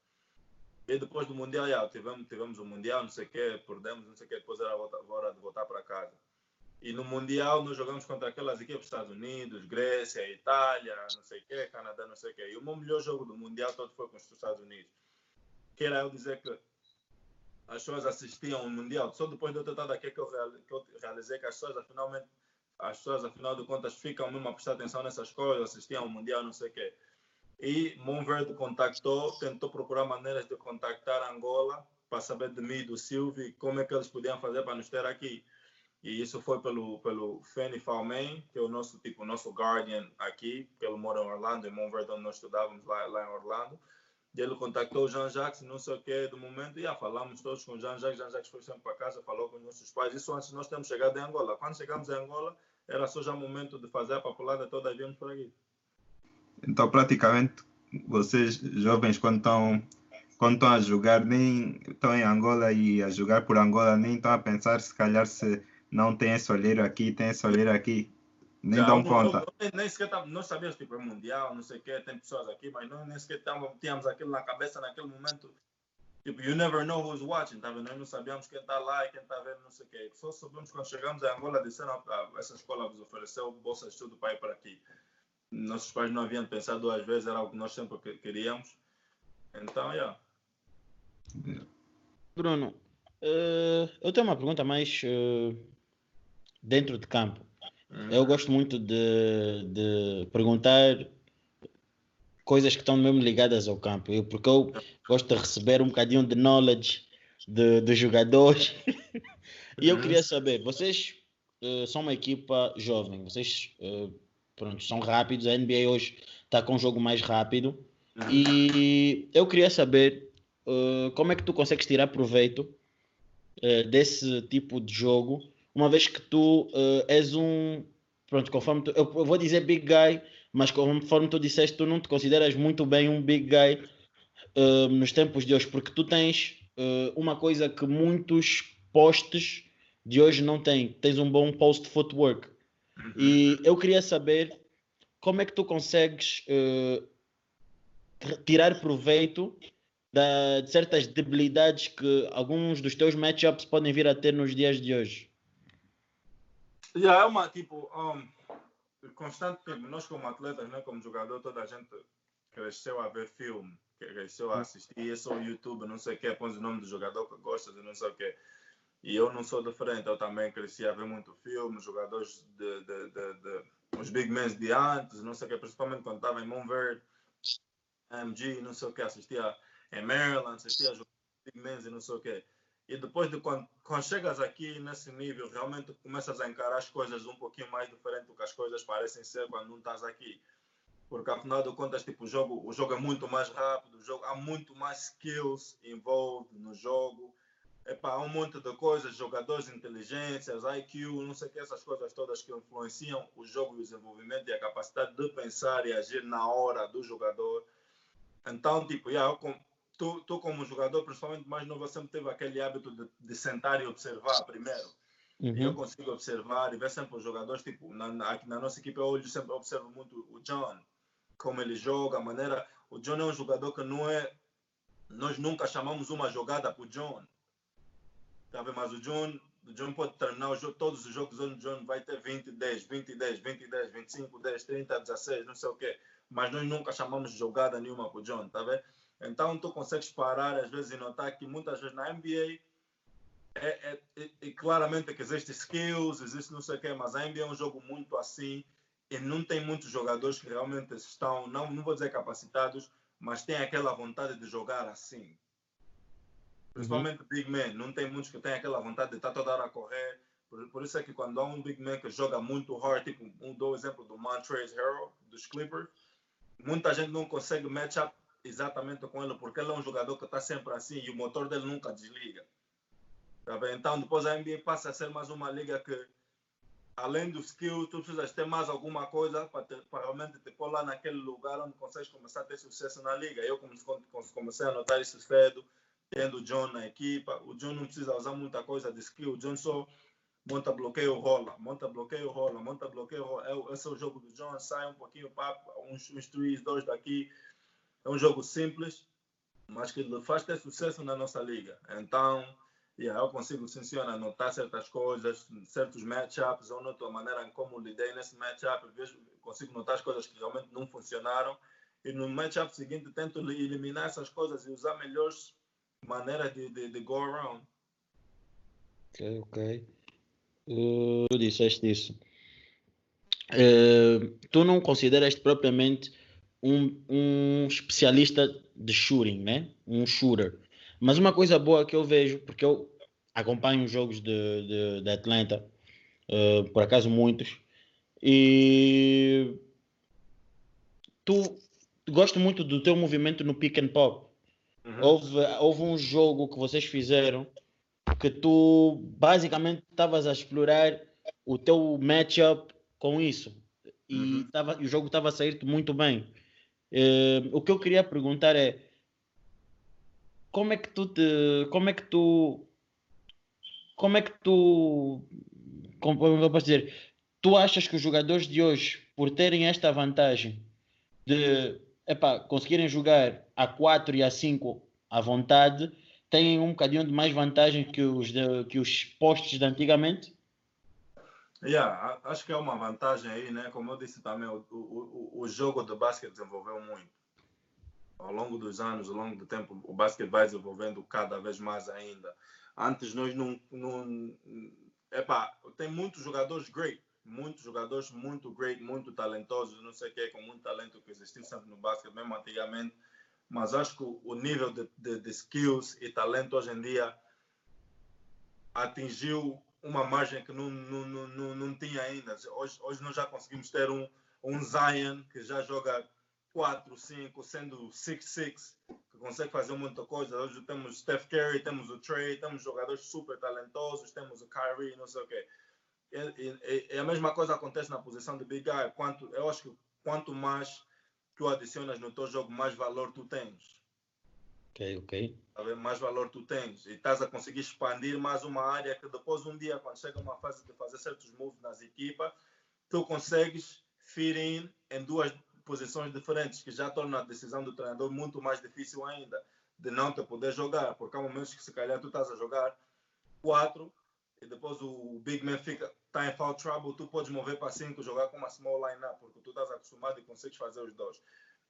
E depois do Mundial, já, tivemos, tivemos o Mundial, não sei o quê, perdemos, não sei o quê, depois era a hora de voltar para casa. E no Mundial nós jogamos contra aquelas equipes Estados Unidos, Grécia, Itália, não sei o quê, Canadá, não sei o quê. E o meu melhor jogo do Mundial todo foi com os Estados Unidos. Queira eu dizer que as pessoas assistiam ao Mundial. Só depois de eu ter aqui que eu, realizei que as pessoas, finalmente, as pessoas, afinal de contas, ficam mesmo a prestar atenção nessas coisas, assistiam ao Mundial, não sei o quê. E Monverde contactou, tentou procurar maneiras de contactar Angola para saber de mim, do Silvio, como é que eles podiam fazer para nos ter aqui. E isso foi pelo, pelo Fanny Falman, que é o nosso tipo, o nosso guardian aqui, que ele mora em Orlando, em Montverde, onde nós estudávamos lá, lá em Orlando. E ele contactou o Jean-Jacques, não sei o que, do momento, e já falamos todos com o Jean-Jacques. Jean-Jacques foi sempre para casa, falou com os nossos pais. Isso antes de nós termos chegado em Angola. Quando chegamos em Angola, era só já momento de fazer a papelada toda, viemos por aqui. Então, praticamente, vocês jovens, quando estão quando estão a jogar, nem estão em Angola e a jogar por Angola, nem estão a pensar se calhar se não tem esse olheiro aqui, tem esse olheiro aqui, nem dão conta. Nem, nem sequer nós sabíamos tipo é mundial, não sei o que, tem pessoas aqui, mas nós nem sequer tínhamos aquilo na cabeça naquele momento. Tipo, you never know who's watching, tá vendo? Nós não sabíamos quem está lá e quem está vendo, não sei o que. Só soubemos quando chegamos a Angola, disseram, ah, essa escola vos ofereceu bolsa de estudo para ir para aqui. Nossos pais não haviam pensado duas vezes, era algo que nós sempre queríamos. Então, yeah. Bruno, uh, eu tenho uma pergunta mais uh, dentro de campo. Uhum. Eu gosto muito de, de perguntar coisas que estão mesmo ligadas ao campo, eu, porque eu gosto de receber um bocadinho de knowledge de jogadores. e eu queria saber, vocês uh, são uma equipa jovem, vocês uh, pronto, são rápidos, a NBA hoje está com um jogo mais rápido. E eu queria saber uh, como é que tu consegues tirar proveito desse tipo de jogo uma vez que tu uh, és um. Pronto, conforme tu, eu, eu, vou dizer big guy, mas conforme tu disseste, tu não te consideras muito bem um big guy uh, nos tempos de hoje, porque tu tens uh, uma coisa que muitos postes de hoje não têm. Tens um bom post footwork. E eu queria saber como é que tu consegues uh, tirar proveito da, de certas debilidades que alguns dos teus matchups podem vir a ter nos dias de hoje. Já é uma, tipo, um, constante, nós como atletas, né, como jogador, toda a gente cresceu a ver filme, cresceu a assistir, é só YouTube, não sei o que, põe o nome do jogador que gosta, não sei o que. E eu não sou diferente, eu também cresci a ver muito filme, jogadores de, de, de, de os big men de antes, não sei o que, principalmente quando estava em Montverde, MG, não sei o que, assistia em Maryland, assistia a big men e não sei o que. E depois de quando, quando chegas aqui nesse nível, realmente começas a encarar as coisas um pouquinho mais diferente do que as coisas parecem ser quando não estás aqui. Porque afinal de contas, tipo, o jogo, o jogo é muito mais rápido, o jogo, há muito mais skills envolved no jogo. Epá, um monte de coisas, jogadores, inteligências, IQ, não sei o que, essas coisas todas que influenciam o jogo e o desenvolvimento e a capacidade de pensar e agir na hora do jogador. Então, tipo, yeah, tu, tu como jogador, principalmente mais novo, sempre teve aquele hábito de, de sentar e observar primeiro. Uhum. eu consigo observar e ver sempre os jogadores, tipo, na, aqui na nossa equipe eu sempre observo muito o John, como ele joga, a maneira... O John é um jogador que não é... Nós nunca chamamos uma jogada para o John. Tá Mas o John, o John pode terminar o todos os jogos onde o John vai ter 20, 10, 20, 10, 20, 10, 25, 10, 30, 16, não sei o quê. Mas nós nunca chamamos jogada nenhuma para o John, tá vendo? Então tu consegues parar às vezes e notar que muitas vezes na NBA é, é, é claramente que existe skills, existe não sei o quê, mas a NBA é um jogo muito assim e não tem muitos jogadores que realmente estão, não, não vou dizer capacitados, mas têm aquela vontade de jogar assim. Principalmente uhum. Big Man, não tem muitos que têm aquela vontade de estar toda hora a correr. Por, por, isso é que quando há um Big Man que joga muito hard, tipo um do exemplo do Montrezl Harrell, dos Clippers, muita gente não consegue match up exatamente com ele, porque ele é um jogador que está sempre assim e o motor dele nunca desliga. Tá então, depois a NBA passa a ser mais uma liga que, além do skill, tu precisas ter mais alguma coisa para realmente te pôr lá naquele lugar onde consegues começar a ter sucesso na liga. Eu comecei a notar isso cedo, tendo o John na equipa. O John não precisa usar muita coisa de skill, o John só monta bloqueio, rola, monta bloqueio, rola, monta bloqueio, rola. É esse é o jogo do John, sai um pouquinho, papo, uns, uns três, dois daqui, é um jogo simples, mas que faz ter sucesso na nossa liga. Então, yeah, eu consigo, sim, senhor, anotar certas coisas, certos matchups, eu noto a maneira como lidei nesse matchup, vejo, consigo notar as coisas que realmente não funcionaram, e no matchup seguinte tento eliminar essas coisas e usar melhores maneiras de, de, de go around. Ok, ok. Uh, tu disseste isso. Uh, tu não consideras propriamente um, um especialista de shooting, né? Um shooter. Mas uma coisa boa que eu vejo, porque eu acompanho os jogos de, de, de Atlanta, uh, por acaso muitos, e tu gosto muito do teu movimento no pick and pop. Uhum. Houve, houve um jogo que vocês fizeram que tu basicamente estavas a explorar o teu matchup com isso. E uhum. Tava, o jogo estava a sair muito bem. Uh, o que eu queria perguntar é como é que tu te, como é que tu como é que tu como eu posso dizer tu achas que os jogadores de hoje por terem esta vantagem de epá, conseguirem jogar a 4 e a 5 à vontade têm um bocadinho de mais vantagem que os, de, que os postos de antigamente Yeah, acho que é uma vantagem aí, né? Como eu disse também, o, o, o jogo de basquete desenvolveu muito. Ao longo dos anos, ao longo do tempo, o basquete vai desenvolvendo cada vez mais ainda. Antes nós não. não epá, tem muitos jogadores great, muitos jogadores muito great, muito talentosos, não sei o que, com muito talento que existiu sempre no basquete, mesmo antigamente. Mas acho que o nível de, de, de skills e talento hoje em dia atingiu uma margem que não, não, não, não tinha ainda. Hoje, hoje nós já conseguimos ter um, um Zion que já joga 4, 5, sendo 6-6, que consegue fazer muita coisa. Hoje temos Steph Curry, temos o Trey, temos jogadores super talentosos, temos o Kyrie, não sei o quê. E, e, e, a mesma coisa acontece na posição de Big Guy. Quanto, eu acho que quanto mais tu adicionas no teu jogo, mais valor tu tens. Ok, ok. tá mais valor tu tens. E estás a conseguir expandir mais uma área que depois um dia, quando chega uma fase de fazer certos moves nas equipas, tu consegues fit in em duas posições diferentes, que já torna a decisão do treinador muito mais difícil ainda, de não te poder jogar, porque há momentos que se calhar tu estás a jogar quatro e depois o big man fica tá em foul trouble, tu podes mover para cinco, jogar com uma small line-up, porque tu estás acostumado e consegues fazer os dois.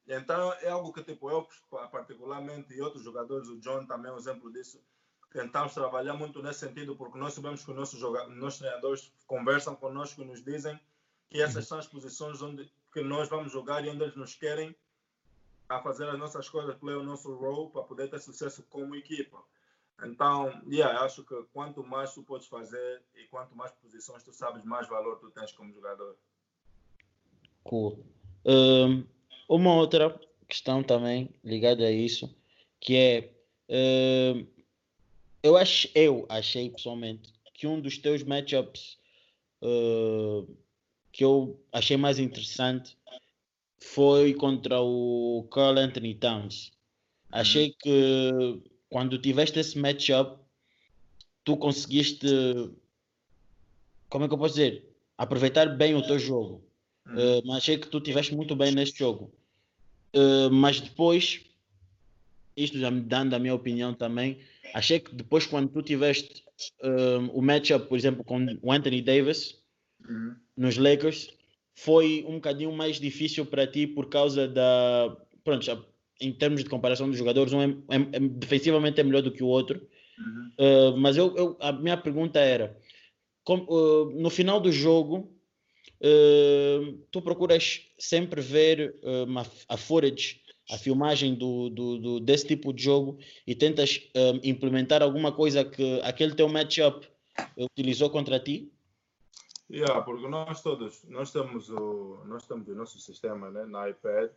Então é algo que tipo eu particularmente e outros jogadores, o John também é um exemplo disso, tentamos trabalhar muito nesse sentido, porque nós sabemos que os nossos, jogadores, nossos treinadores conversam conosco e nos dizem que essas são as posições onde que nós vamos jogar e onde eles nos querem a fazer as nossas coisas, play o nosso role para poder ter sucesso como equipa. Então, yeah, acho que quanto mais tu podes fazer e quanto mais posições tu sabes, mais valor tu tens como jogador. Cool. Um, uma outra questão também ligada a isso, que é um, eu, ach, eu achei pessoalmente que um dos teus matchups uh, que eu achei mais interessante foi contra o Carl Anthony Towns. Achei que quando tiveste esse matchup, tu conseguiste, como é que eu posso dizer, aproveitar bem o teu jogo. Uh, mas achei que tu tiveste muito bem neste jogo. Uh, mas depois, isto já me dando a minha opinião também, achei que depois quando tu tiveste uh, o matchup, por exemplo, com o Anthony Davis Uhum. nos Lakers, foi um bocadinho mais difícil para ti por causa da. Pronto, em termos de comparação dos jogadores, um é, é, é, defensivamente é melhor do que o outro. Uhum. Uh, mas eu, eu, a minha pergunta era: com, uh, no final do jogo, uh, tu procuras sempre ver uma, a footage, a filmagem do, do, do, desse tipo de jogo e tentas implementar alguma coisa que aquele teu matchup utilizou contra ti? Yeah, porque nós todos, nós temos o, nós temos o nosso sistema, né, na iPad,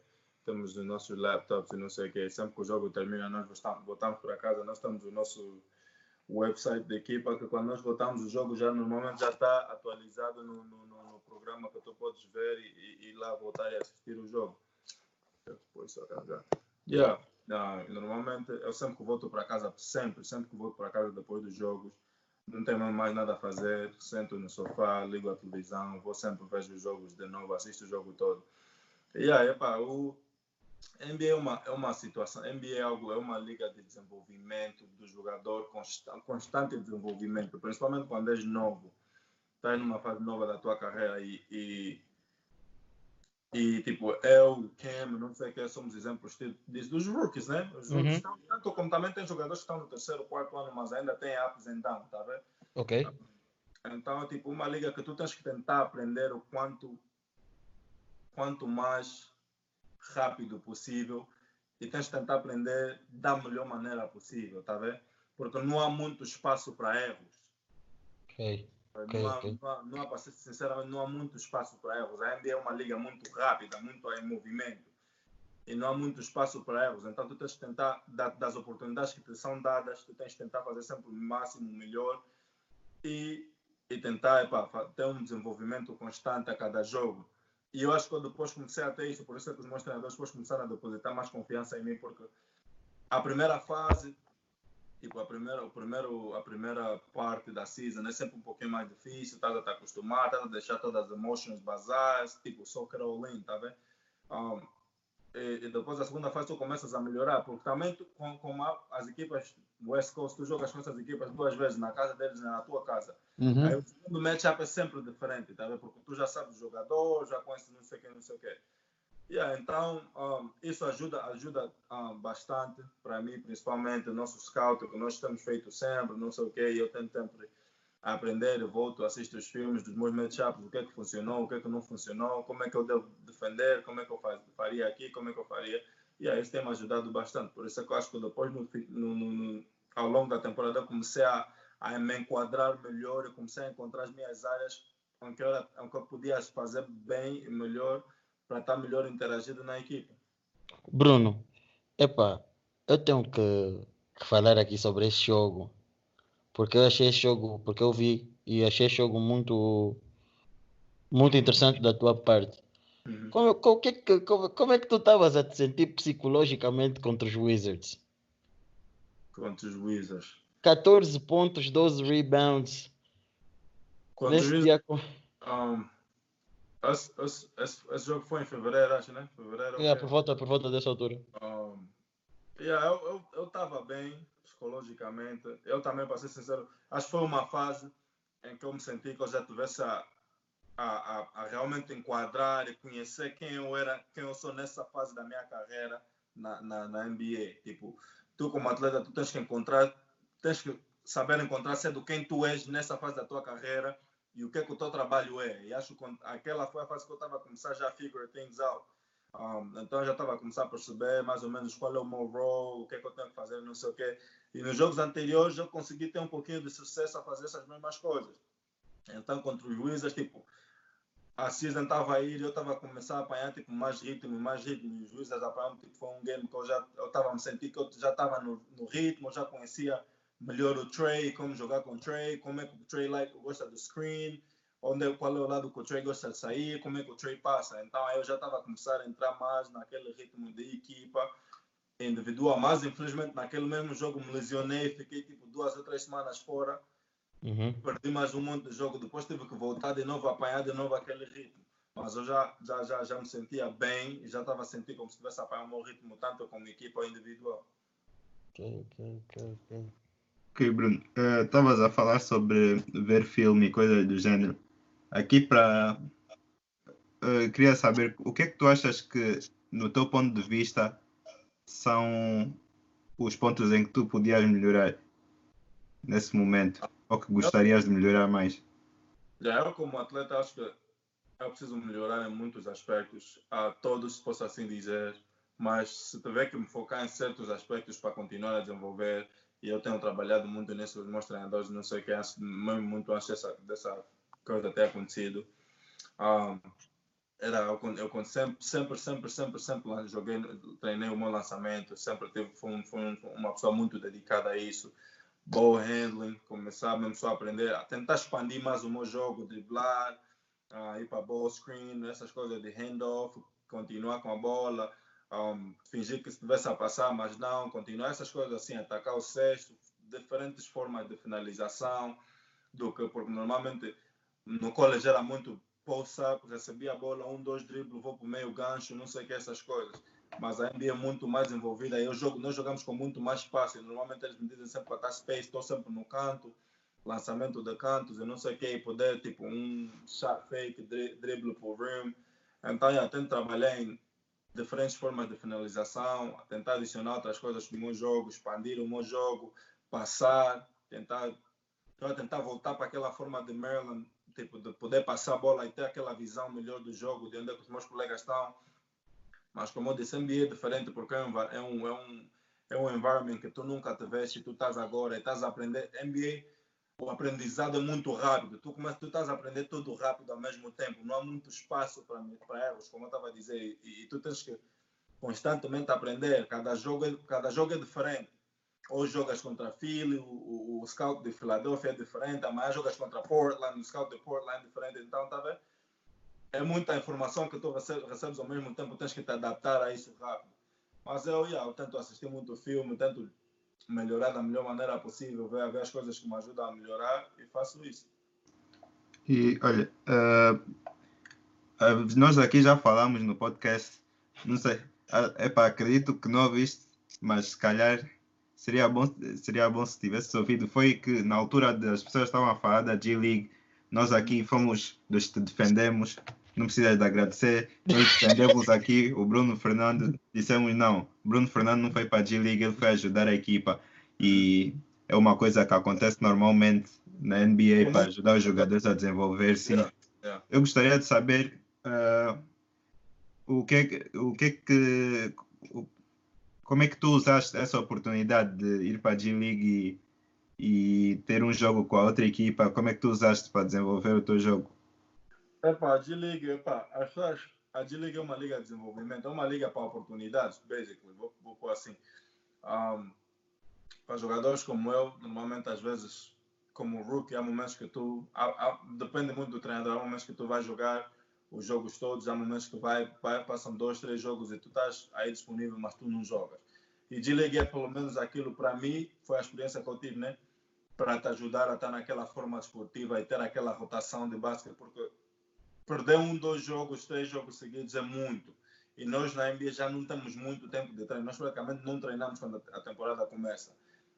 temos os nossos laptops e não sei o que, sempre que o jogo termina, nós voltamos, para casa, nós temos o nosso website da equipa, que quando nós voltamos o jogo já normalmente já está atualizado no, no, no, programa que tu podes ver e, e, lá voltar e assistir o jogo. Depois arranjar. Yeah, yeah, normalmente eu sempre que volto para casa, sempre, sempre que volto para casa depois dos jogos, não tenho mais nada a fazer, sento no sofá, ligo a televisão, vou sempre vejo os jogos de novo, assisto o jogo todo. E aí, epa, o NBA é uma, é uma situação, NBA é, algo, é uma liga de desenvolvimento do jogador, constante, constante desenvolvimento, principalmente quando és novo, estás numa fase nova da tua carreira e, e, e tipo, eu, Cam, não sei o que, somos exemplos de, dos rookies, né? Os rookies Uhum. estão, tanto como também tem jogadores que estão no terceiro, quarto ano, mas ainda tem ups and downs, tá vendo? Ok. Então, é tipo uma liga que tu tens que tentar aprender o quanto, quanto mais rápido possível e tens que tentar aprender da melhor maneira possível, tá vendo? Porque não há muito espaço para erros. Ok. Ok, não, há, ok. não, há, não há, para ser sinceramente, não há muito espaço para erros. A NBA é uma liga muito rápida, muito em movimento. E não há muito espaço para erros. Então, tu tens que tentar, da- das oportunidades que te são dadas, tu tens que tentar fazer sempre o máximo, o melhor e, e tentar epá, ter um desenvolvimento constante a cada jogo. E eu acho que eu depois comecei a ter isso, por isso é que os meus treinadores depois começaram a depositar mais confiança em mim, porque a primeira fase, tipo, a primeira, o primeiro, a primeira parte da season é sempre um pouquinho mais difícil, estás a te acostumar, estás a deixar todas as emotions bazar, tipo, all in, tá vendo? Um, e, e depois a segunda fase tu começas a melhorar, porque também tu, com, com a- as equipas West Coast, tu jogas com essas equipas duas vezes, na casa deles e na tua casa. Uhum. Aí o segundo matchup é sempre diferente, tá vendo? Porque tu já sabes o jogador, já conheces não sei o que, não sei o que. Yeah, então, um, isso ajuda, ajuda um, bastante para mim, principalmente o nosso scout, que nós temos feito sempre, não sei o que, e eu tento sempre aprender, volto, assisto os filmes dos meus matchups, o que é que funcionou, o que é que não funcionou, como é que eu devo defender, como é que eu faz, faria aqui, como é que eu faria. E yeah, isso tem me ajudado bastante. Por isso é que eu acho que depois, no, no, no, ao longo da temporada, eu comecei a, a me enquadrar melhor, eu comecei a encontrar as minhas áreas em que eu, em que eu podia fazer bem e melhor para estar melhor interagido na equipe. Bruno, epá, eu tenho que, que falar aqui sobre esse jogo. Porque eu achei esse jogo, porque eu vi e achei esse jogo muito, muito interessante da tua parte. Uhum. Como, como, é que- como, como é que tu estavas a te sentir psicologicamente contra os Wizards? contra os Wizards. 14 pontos, 12 rebounds. Contra os Nesse Wizards, dia. um, esse, esse, esse, esse jogo foi em fevereiro, acho, né? Fevereiro. Yeah, ok. por, volta, por volta dessa altura. Um, yeah, eu eu eu estava bem psicologicamente. Eu também, para ser sincero, acho que foi uma fase em que eu me senti que eu já tivesse a, a, a, a realmente enquadrar e conhecer quem eu era, quem eu sou nessa fase da minha carreira na, na, na NBA. Tipo, tu como atleta, tu tens que encontrar, tens que saber encontrar cedo quem tu és nessa fase da tua carreira e o que é que o teu trabalho é. E acho que aquela foi a fase que eu estava a começar já a figure things out. Um, então já estava a começar a perceber mais ou menos qual é o meu role, o que é que eu tenho que fazer, não sei o quê. E nos jogos anteriores eu consegui ter um pouquinho de sucesso a fazer essas mesmas coisas. Então contra os Wizards, tipo, a season estava a ir, eu estava a começar a apanhar tipo, mais ritmo, mais ritmo. Os Wizards apanharam, tipo, foi um game que eu já estava a me sentir que eu já estava no, no ritmo, já conhecia melhor o Trey, como jogar com o Trey, como é que o Trey like, gosta do screen, onde, qual é o lado que o Trey gosta de sair, como é que o Trey passa. Então eu já estava a começar a entrar mais naquele ritmo de equipa individual, mas infelizmente naquele mesmo jogo me lesionei, fiquei tipo duas ou três semanas fora, Uhum. perdi mais um monte de jogo, depois tive que voltar de novo, apanhar de novo aquele ritmo. Mas eu já, já, já, já me sentia bem e já estava a sentir como se estivesse apanhando o meu ritmo, tanto como equipa ou individual. Ok, ok, ok, ok. Ok, Bruno, eh, estavas a falar sobre ver filme e coisas do gênero. Aqui para. queria saber o que é que tu achas que, no teu ponto de vista, são os pontos em que tu podias melhorar nesse momento ou que gostarias de melhorar mais? Já eu, como atleta, acho que eu preciso melhorar em muitos aspectos, a todos, se posso assim dizer, mas se tiver que me focar em certos aspectos para continuar a desenvolver, e eu tenho trabalhado muito nisso, meus treinadores, não sei o que, mesmo muito antes dessa, dessa coisa ter acontecido, um, era, eu, eu sempre, sempre, sempre, sempre, sempre joguei, treinei o meu lançamento, sempre tive, fui, fui um- uma pessoa muito dedicada a isso, ball handling, começar mesmo só a aprender, a tentar expandir mais o meu jogo, driblar, ah, ir para ball screen, essas coisas de handoff, continuar com a bola, um, fingir que estivesse a passar, mas não, continuar essas coisas assim, atacar o sexto, diferentes formas de finalização, do que porque normalmente no college era muito post-up, recebia a bola, um, dois dribles, vou para o meio gancho, não sei o que, essas coisas. Mas a NBA é muito mais envolvida. Eu jogo, nós jogamos com muito mais espaço. Normalmente eles me dizem sempre para estar space, estou sempre no canto, lançamento de cantos, e não sei o que, poder, tipo, um shot fake, dri drible por rim. Então, eu tento trabalhar em diferentes formas de finalização, tentar adicionar outras coisas no meu jogo, expandir o meu jogo, passar, tentar, tentar voltar para aquela forma de Maryland, tipo, de poder passar a bola e ter aquela visão melhor do jogo, de onde é que os meus colegas estão. Mas como eu disse, NBA é diferente porque é um, é um, é um, é um environment que tu nunca te vês e tu estás agora e estás a aprender. NBA, o aprendizado é muito rápido. Tu, começa, tu estás a aprender tudo rápido ao mesmo tempo. Não há muito espaço para erros, como eu estava a dizer. E, e tu tens que constantemente aprender. Cada jogo é, cada jogo é diferente. Hoje jogas contra Philly, o, o, o scout de Filadélfia é diferente. Amanhã jogas contra Portland, o scout de Portland é diferente. Então, tá vendo? É muita informação que tu rece- recebes ao mesmo tempo, tens que te adaptar a isso rápido. Mas eu, yeah, eu tento assistir muito filme, tento melhorar da melhor maneira possível, ver, ver as coisas que me ajudam a melhorar e faço isso. E olha, ah, ah, nós aqui já falamos no podcast, não sei, é para acredito que não ouviste, mas se calhar seria bom, seria bom se tivesse ouvido. Foi que na altura das pessoas estavam a falar da G-League, nós aqui fomos dos que defendemos, não precisas de agradecer, nós defendemos aqui o Bruno Fernando, dissemos não, Bruno Fernando não foi para a G-League, ele foi ajudar a equipa e é uma coisa que acontece normalmente na NBA para ajudar os jogadores a desenvolver-se. Yeah, yeah. Eu gostaria de saber ah, o que é o que é que o- como é que tu usaste essa oportunidade de ir para a G-League e, e ter um jogo com a outra equipa? Como é que tu usaste para desenvolver o teu jogo? Epá, a G-League, epá, as a G-League é uma liga de desenvolvimento, é uma liga para oportunidades, basically, vou, vou pôr assim. Um, para jogadores como eu, normalmente às vezes, como rookie, há momentos que tu, há- há- depende muito do treinador, há momentos que tu vais jogar os jogos todos, há momentos que vai, vai, passam dois, três jogos e tu estás aí disponível, mas tu não jogas. E G-League é pelo menos aquilo para mim, foi a experiência que eu tive, né? Para te ajudar a estar naquela forma esportiva e ter aquela rotação de basquete, porque perder um, dois jogos, três jogos seguidos é muito. E nós na NBA já não temos muito tempo de treino. Nós praticamente não treinamos quando a temporada começa.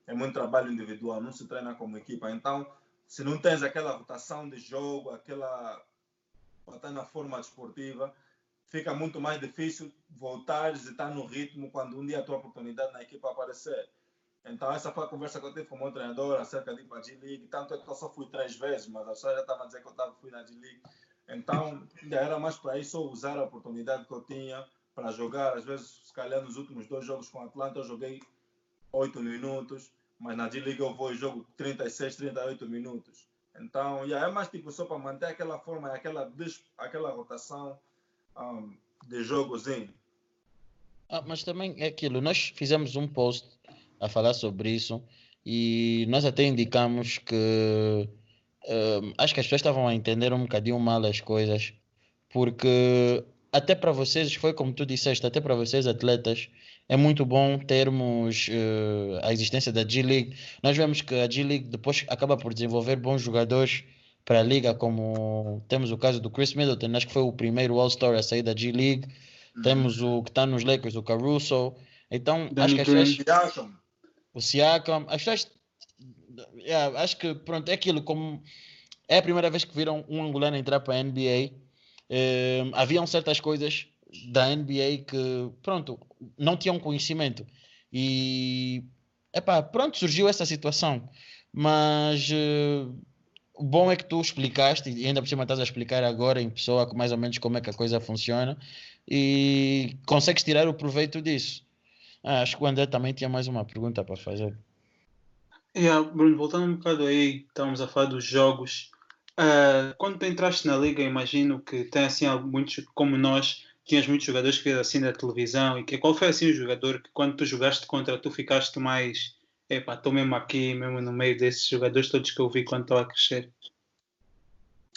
É muito trabalho individual, não se treina como equipa. Então, se não tens aquela rotação de jogo, aquela estar na forma esportiva, fica muito mais difícil voltar e estar no ritmo quando um dia a tua oportunidade na equipa aparecer. Então, essa foi a conversa que eu tive com o meu treinador acerca de ir para a G-League. Tanto é que eu só fui três vezes, mas a pessoa já estava a dizer que eu fui na G-League. Então, era mais para isso, usar a oportunidade que eu tinha para jogar. Às vezes, se calhar, nos últimos dois jogos com o Atlanta, eu joguei oito minutos, mas na G-League eu vou e jogo 36, 38 minutos. Então, yeah, é mais tipo só para manter aquela forma, aquela, aquela rotação um, de jogozinho. Ah, mas também é aquilo, nós fizemos um post a falar sobre isso e nós até indicamos que uh, acho que as pessoas estavam a entender um bocadinho mal as coisas, porque até para vocês, foi como tu disseste, até para vocês atletas, é muito bom termos uh, a existência da G-League. Nós vemos que a G-League depois acaba por desenvolver bons jogadores para a liga, como temos o caso do Chris Middleton, acho que foi o primeiro All-Star a sair da G-League. Uhum. Temos o que está nos Lakers, o Caruso. Então, Danny acho que as pessoas... O Siakam. As pessoas... Yeah, acho que, pronto, é aquilo como... É a primeira vez que viram um angolano entrar para a NBA. Uh, haviam certas coisas da NBA que, pronto, não tinham conhecimento. E, epá, pronto, surgiu essa situação. Mas... O bom é que tu explicaste e ainda por cima estás a explicar agora em pessoa mais ou menos como é que a coisa funciona e consegues tirar o proveito disso. Ah, acho que o André também tinha mais uma pergunta para fazer. Yeah, Bruno, voltando um bocado aí, estávamos a falar dos jogos. Uh, quando tu entraste na liga, imagino que tem assim muitos, como nós, tinhas muitos jogadores que viram assim da televisão e que qual foi assim o jogador que quando tu jogaste contra tu ficaste mais Epá, estou mesmo aqui, mesmo no meio desses jogadores todos que eu vi quando estava a crescer.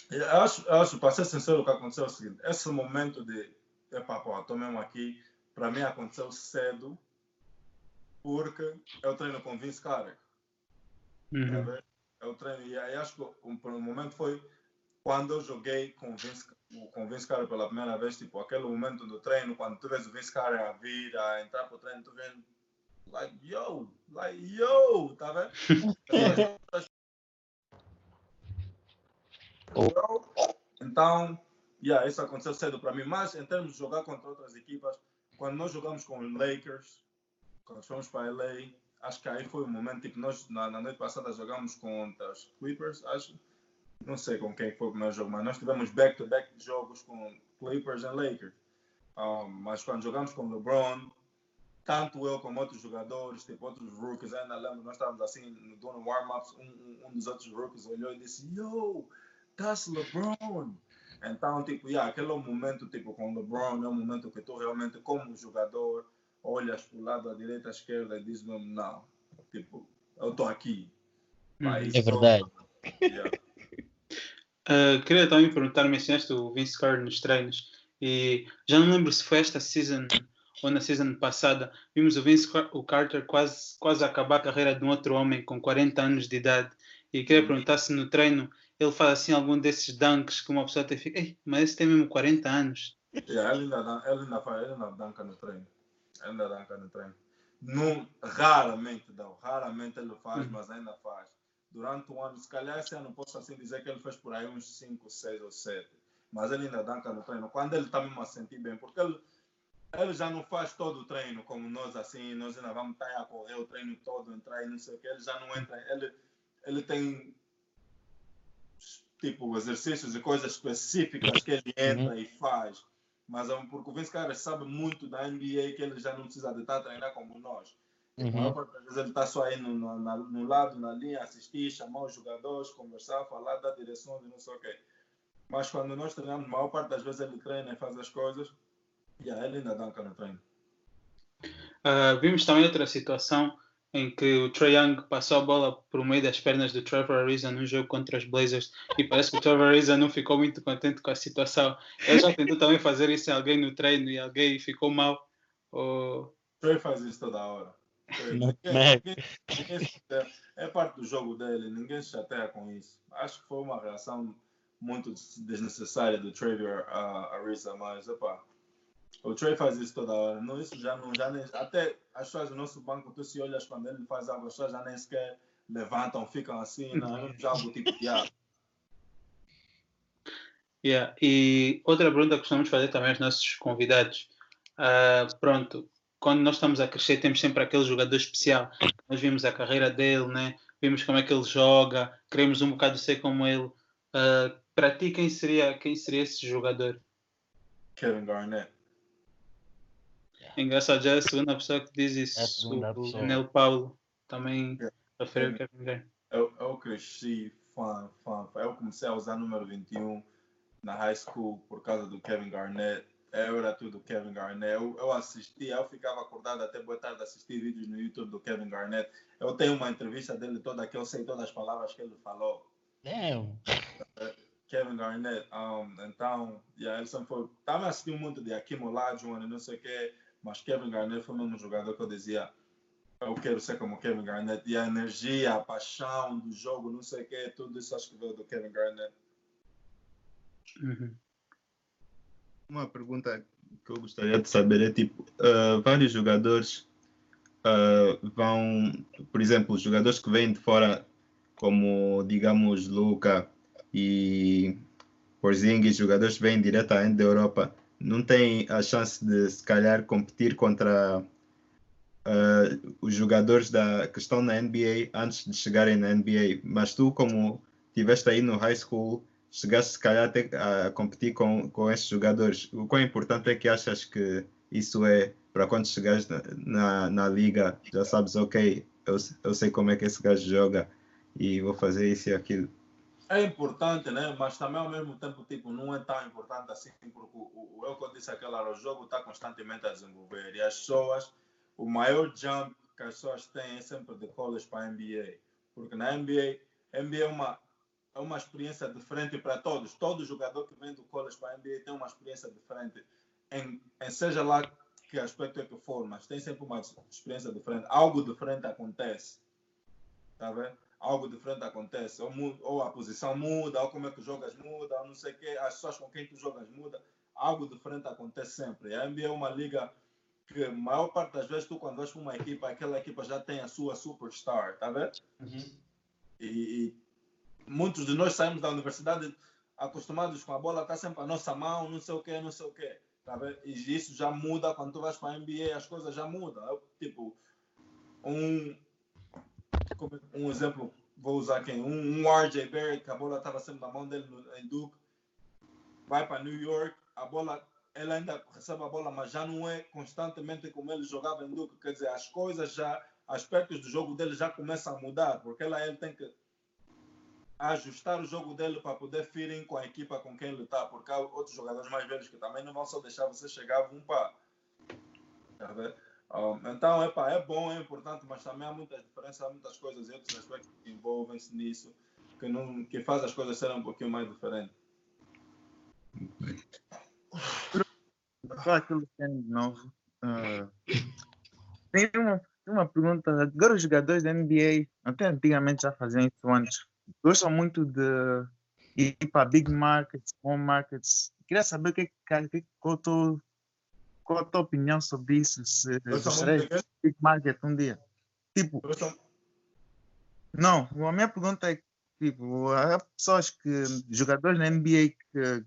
Eu acho, eu acho, para ser sincero, o que aconteceu é o seguinte: esse momento de, epá, estou mesmo aqui, para mim aconteceu cedo, porque eu treino com Vince Carter. Uhum. Eu treino, e aí acho que o, o momento foi quando eu joguei com Vince, com Vince Carter pela primeira vez, tipo, aquele momento do treino, quando tu vês o Vince Carter a vir, a entrar para o treino, tu vês like, yo, like, yo, tá vendo? então, yeah, isso aconteceu cedo para mim. Mas em termos de jogar contra outras equipas, quando nós jogamos com os Lakers, quando fomos para LA, acho que aí foi o momento, tipo, nós na, na noite passada jogamos contra os Clippers, acho. Não sei com quem foi o primeiro jogo, mas nós tivemos back-to-back -back jogos com Clippers e Lakers. Um, mas quando jogamos com LeBron, tanto eu como outros jogadores, tipo outros rookies, ainda lembro, nós estávamos assim, no warm-ups, um, um, dos outros rookies olhou e disse, yo, that's LeBron. Então, tipo, yeah, aquele é o momento, tipo, com LeBron, é um momento que tu realmente, como jogador, olhas para o lado, à direita, à esquerda e dizes mesmo, não, tipo, eu estou aqui. Mas, é verdade. Yeah. Uh, queria também perguntar, mencionaste o Vince Carter nos treinos e já não lembro se foi esta season ou na season passada, vimos o Vince o Carter quase, quase acabar a carreira de um outro homem com 40 anos de idade. E queria perguntar se no treino ele faz assim algum desses dunks que uma pessoa até fica, Ei, mas esse tem mesmo 40 anos. Yeah, ele, ainda, ele ainda faz, ele ainda danca no treino. Ele ainda danca no treino. Não, raramente não, raramente ele faz, uhum. mas ainda faz. Durante o ano, se calhar esse ano posso assim dizer que ele fez por aí uns 5, 6 ou 7. Mas ele ainda danca no treino. Quando ele está mesmo a sentir bem, porque ele ele já não faz todo o treino como nós, assim, nós ainda vamos estar a correr o treino todo, entrar e não sei o que, ele já não entra, ele, ele tem tipo exercícios e coisas específicas que ele entra uhum. e faz, mas é porque o Vince Carter sabe muito da NBA que ele já não precisa de estar a treinar como nós. Uhum. A maior parte das vezes ele está só aí no, no, no, lado, na linha, assistir, chamar os jogadores, conversar, falar, dar direções e não sei o que. Mas quando nós treinamos, a maior parte das vezes ele treina e faz as coisas Yeah, ele ainda danca no treino. Uh, vimos também outra situação em que o Trae Young passou a bola por meio das pernas do Trevor Ariza num jogo contra os Blazers e parece que o Trevor Ariza não ficou muito contente com a situação. Ele já tentou também fazer isso em alguém no treino e alguém ficou mal. Ou... Trey faz isso toda hora. Não, Ninguém- ninguém-. É parte do jogo dele, ninguém se chateia com isso. Acho que foi uma reação muito desnecessária do Trevor uh, Ariza, mas epá, o Trey faz isso toda hora. Não, isso já não, já nem, até as pessoas do nosso banco, tu se olhas quando ele faz algo, as pessoas já nem sequer levantam, ficam assim, não, é já algo tipo, yeah, Yeah. E outra pergunta que costumamos fazer também aos nossos convidados. Ah, pronto, quando nós estamos a crescer, temos sempre aquele jogador especial. Nós vimos a carreira dele, né? vimos como é que ele joga, queremos um bocado ser como ele. Ah, para ti, quem seria, quem seria esse jogador? Kevin Garnett. Engraçado, já é a segunda pessoa que diz isso. É a segunda o. Nel Paulo também Yeah. referiu a Kevin Garnett. Eu, eu cresci fã, fã, fã. Eu comecei a usar número 21 na high school por causa do Kevin Garnett. Eu era tudo Kevin Garnett. Eu, eu assistia, eu ficava acordado até boa tarde assistir vídeos no YouTube do Kevin Garnett. Eu tenho uma entrevista dele toda que eu sei todas as palavras que ele falou. Damn. Kevin Garnett. Um, então, yeah, ele sempre foi. Estava assistindo muito de Akim Olajuwon e não sei o quê, mas Kevin Garnett foi o mesmo jogador que eu dizia. Eu quero ser como Kevin Garnett. E a energia, a paixão do jogo, não sei o quê, tudo isso acho que veio do Kevin Garnett. Uhum. Uma pergunta que eu gostaria de saber é tipo, ah, vários jogadores ah, vão, por exemplo, os jogadores que vêm de fora, como digamos Luca e Porzingis, jogadores que vêm diretamente da Europa, não têm a chance de se calhar competir contra ah, os jogadores da, que estão na NBA antes de chegarem na NBA. Mas tu, como estiveste aí no high school, chegaste se calhar até a competir com, com esses jogadores. O quão importante é que achas que isso é para quando chegares na, na, na liga, já sabes, ok, eu, eu sei como é que esse gajo joga e vou fazer isso e aquilo. É importante, né? Mas também ao mesmo tempo, tipo, não é tão importante assim, porque o, eu quando disse aquela hora, o jogo está constantemente a desenvolver e as pessoas, o maior jump que as pessoas têm é sempre de college para a NBA, porque na NBA, NBA é uma é uma experiência diferente para todos. Todo jogador que vem do college para a NBA tem uma experiência diferente, em, em seja lá que aspecto é que for, mas tem sempre uma experiência diferente. Algo diferente acontece, tá vendo? Algo diferente acontece, ou, ou a posição muda, ou como é que jogas muda, ou não sei o quê, as pessoas com quem tu jogas muda, algo diferente acontece sempre. A NBA é uma liga que a maior parte das vezes tu quando vais para uma equipa, aquela equipa já tem a sua superstar, tá vendo? E, e muitos de nós saímos da universidade acostumados com a bola, está sempre a nossa mão, não sei o quê, não sei o quê. Tá vendo? E isso já muda quando tu vais para a NBA, as coisas já mudam. Eu, tipo, um, um exemplo, vou usar quem? Um, um RJ Barrett, que a bola estava sempre na mão dele no, em Duke, vai para New York, a bola, ele ainda recebe a bola, mas já não é constantemente como ele jogava em Duke. Quer dizer, as coisas já, aspectos do jogo dele já começam a mudar, porque lá ele tem que ajustar o jogo dele para poder feeling com a equipa com quem ele está, porque há outros jogadores mais velhos que também não vão só deixar você chegar, para. Vendo? Um, então, epa, é bom, é importante, mas também há muitas diferenças, há muitas coisas e outros aspectos que envolvem-se nisso, que, não, que faz as coisas serem um pouquinho mais diferentes. Só aquilo que de novo. ah, tem, uma, uma pergunta. Agora os jogadores da NBA, até antigamente já faziam isso antes, gostam muito de ir para big markets, small markets. Queria saber o que, que, que- qual, a tua, qual a tua opinião sobre isso. Se gostaria de big market um dia. Tipo, não, a minha pergunta é tipo, há pessoas que, jogadores na NBA que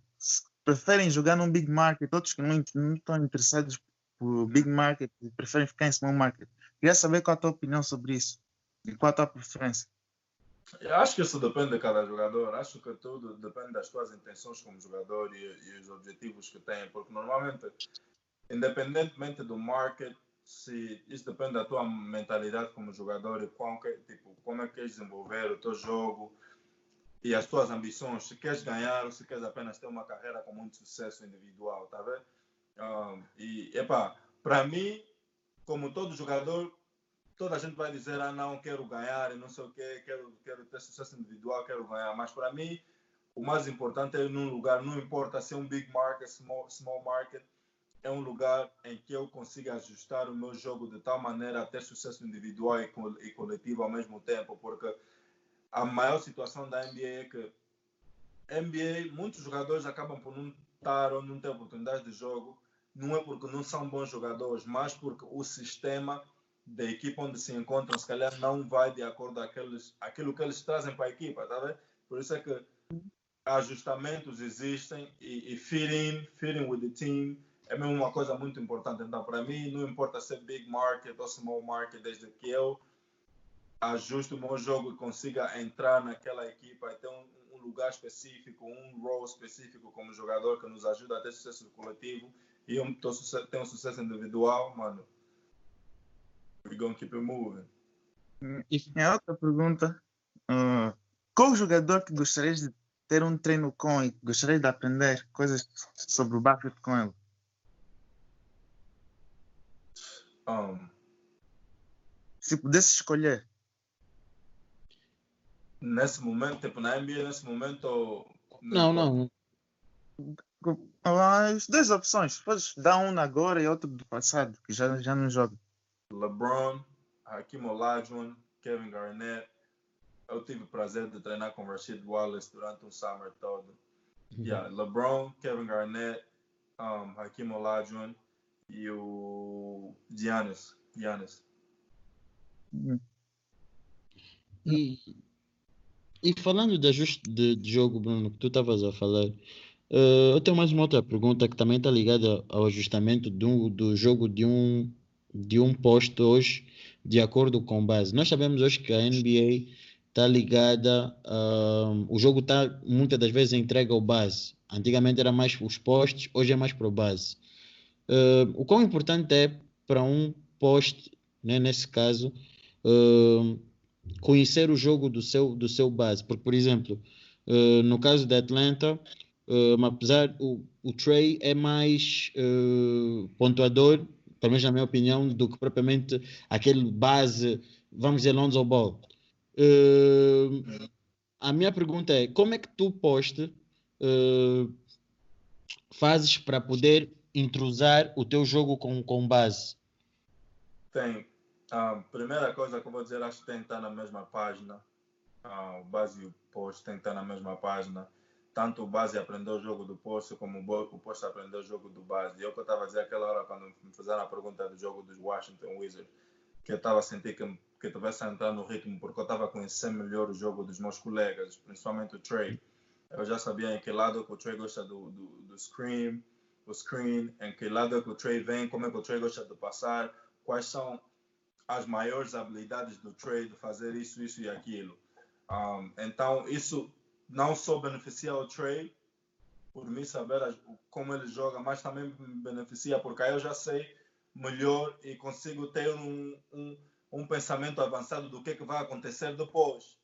preferem jogar num big market, outros que não, não estão interessados por big market e preferem ficar em small market. Queria saber qual a tua opinião sobre isso e qual a tua preferência. Eu acho que isso depende de cada jogador. Acho que tudo depende das tuas intenções como jogador e, e os objetivos que tem. Porque normalmente, independentemente do market, se isso depende da tua mentalidade como jogador e qual que- tipo, como é que queres desenvolver o teu jogo e as tuas ambições. Se queres ganhar ou se queres apenas ter uma carreira com muito sucesso individual, tá vendo? Um, e, epá, para mim, como todo jogador, toda a gente vai dizer, ah, não, quero ganhar e não sei o quê, quero, quero ter sucesso individual, quero ganhar. Mas para mim, o mais importante é ir num lugar, não importa se é um big market, small, small market, é um lugar em que eu consigo ajustar o meu jogo de tal maneira a ter sucesso individual e, co coletivo ao mesmo tempo, porque a maior situação da NBA é que NBA, muitos jogadores acabam por não estar ou não ter oportunidade de jogo, não é porque não são bons jogadores, mas porque o sistema da equipa onde se encontram, se calhar não vai de acordo com aqueles, aquilo que eles trazem para a equipa, tá vendo? Por isso é que ajustamentos existem e, e fitting with the team é mesmo uma coisa muito importante. Então, para mim, não importa se é big market ou small market, desde que eu ajuste o meu jogo e consiga entrar naquela equipa e ter um, um lugar específico, um role específico como jogador que nos ajuda a ter sucesso coletivo e eu tenho um sucesso individual, mano, we're gonna keep it moving. E a outra pergunta, uh, qual jogador que gostarias de ter um treino com e gostarias de aprender coisas sobre o basquete com ele? Um, Se pudesse escolher. nesse momento, tipo, na NBA, nesse momento. Não, não. As duas opções. Podes dar um agora e outro do passado, que já, já não joga. LeBron, Hakim Olajuwon, Kevin Garnett. Eu tive o prazer de treinar com Rashid Wallace durante o summer todo. Yeah, LeBron, Kevin Garnett, um, Hakim Olajuwon e o Giannis. Giannis. E, e falando de ajuste de, de jogo, Bruno, que tu estavas a falar, eh, eu tenho mais uma outra pergunta que também está ligada ao ajustamento do, do jogo de um, de um posto hoje, de acordo com base. Nós sabemos hoje que a NBA está ligada, ah, o jogo está muitas das vezes entregue ao base. Antigamente era mais os postes, hoje é mais para o base. Eh, o quão importante é para um poste, né, nesse caso, eh, conhecer o jogo do seu, do seu base. Porque, por exemplo, eh, no caso da Atlanta, apesar o, o Trey é mais eh, pontuador, pelo menos na minha opinião, do que propriamente aquele base, vamos dizer, Lonzo Ball. A minha pergunta é, como é que tu poste eh, fazes para poder intrusar o teu jogo com, com base? Tem. A primeira coisa que eu vou dizer, acho que tem que estar na mesma página. Ah, o base e o post tem que estar na mesma página. Tanto o base aprendeu o jogo do post, como o bo- o post aprendeu o jogo do base. E é que eu estava a dizer aquela hora quando me fizeram a pergunta do jogo dos Washington Wizards, que eu estava a sentir que, que tivesse a entrar no ritmo, porque eu estava a conhecer melhor o jogo dos meus colegas, principalmente o Trey. Eu já sabia em que lado que o Trey gosta do, do, do screen, o screen, em que lado que o Trey vem, como é que o Trey gosta de passar, quais são as maiores habilidades do Trey de fazer isso, isso e aquilo. Um, então, isso não só beneficia o Trey, por mim saber como ele joga, mas também beneficia, porque aí eu já sei melhor e consigo ter um, um, um pensamento avançado do que, que vai acontecer depois.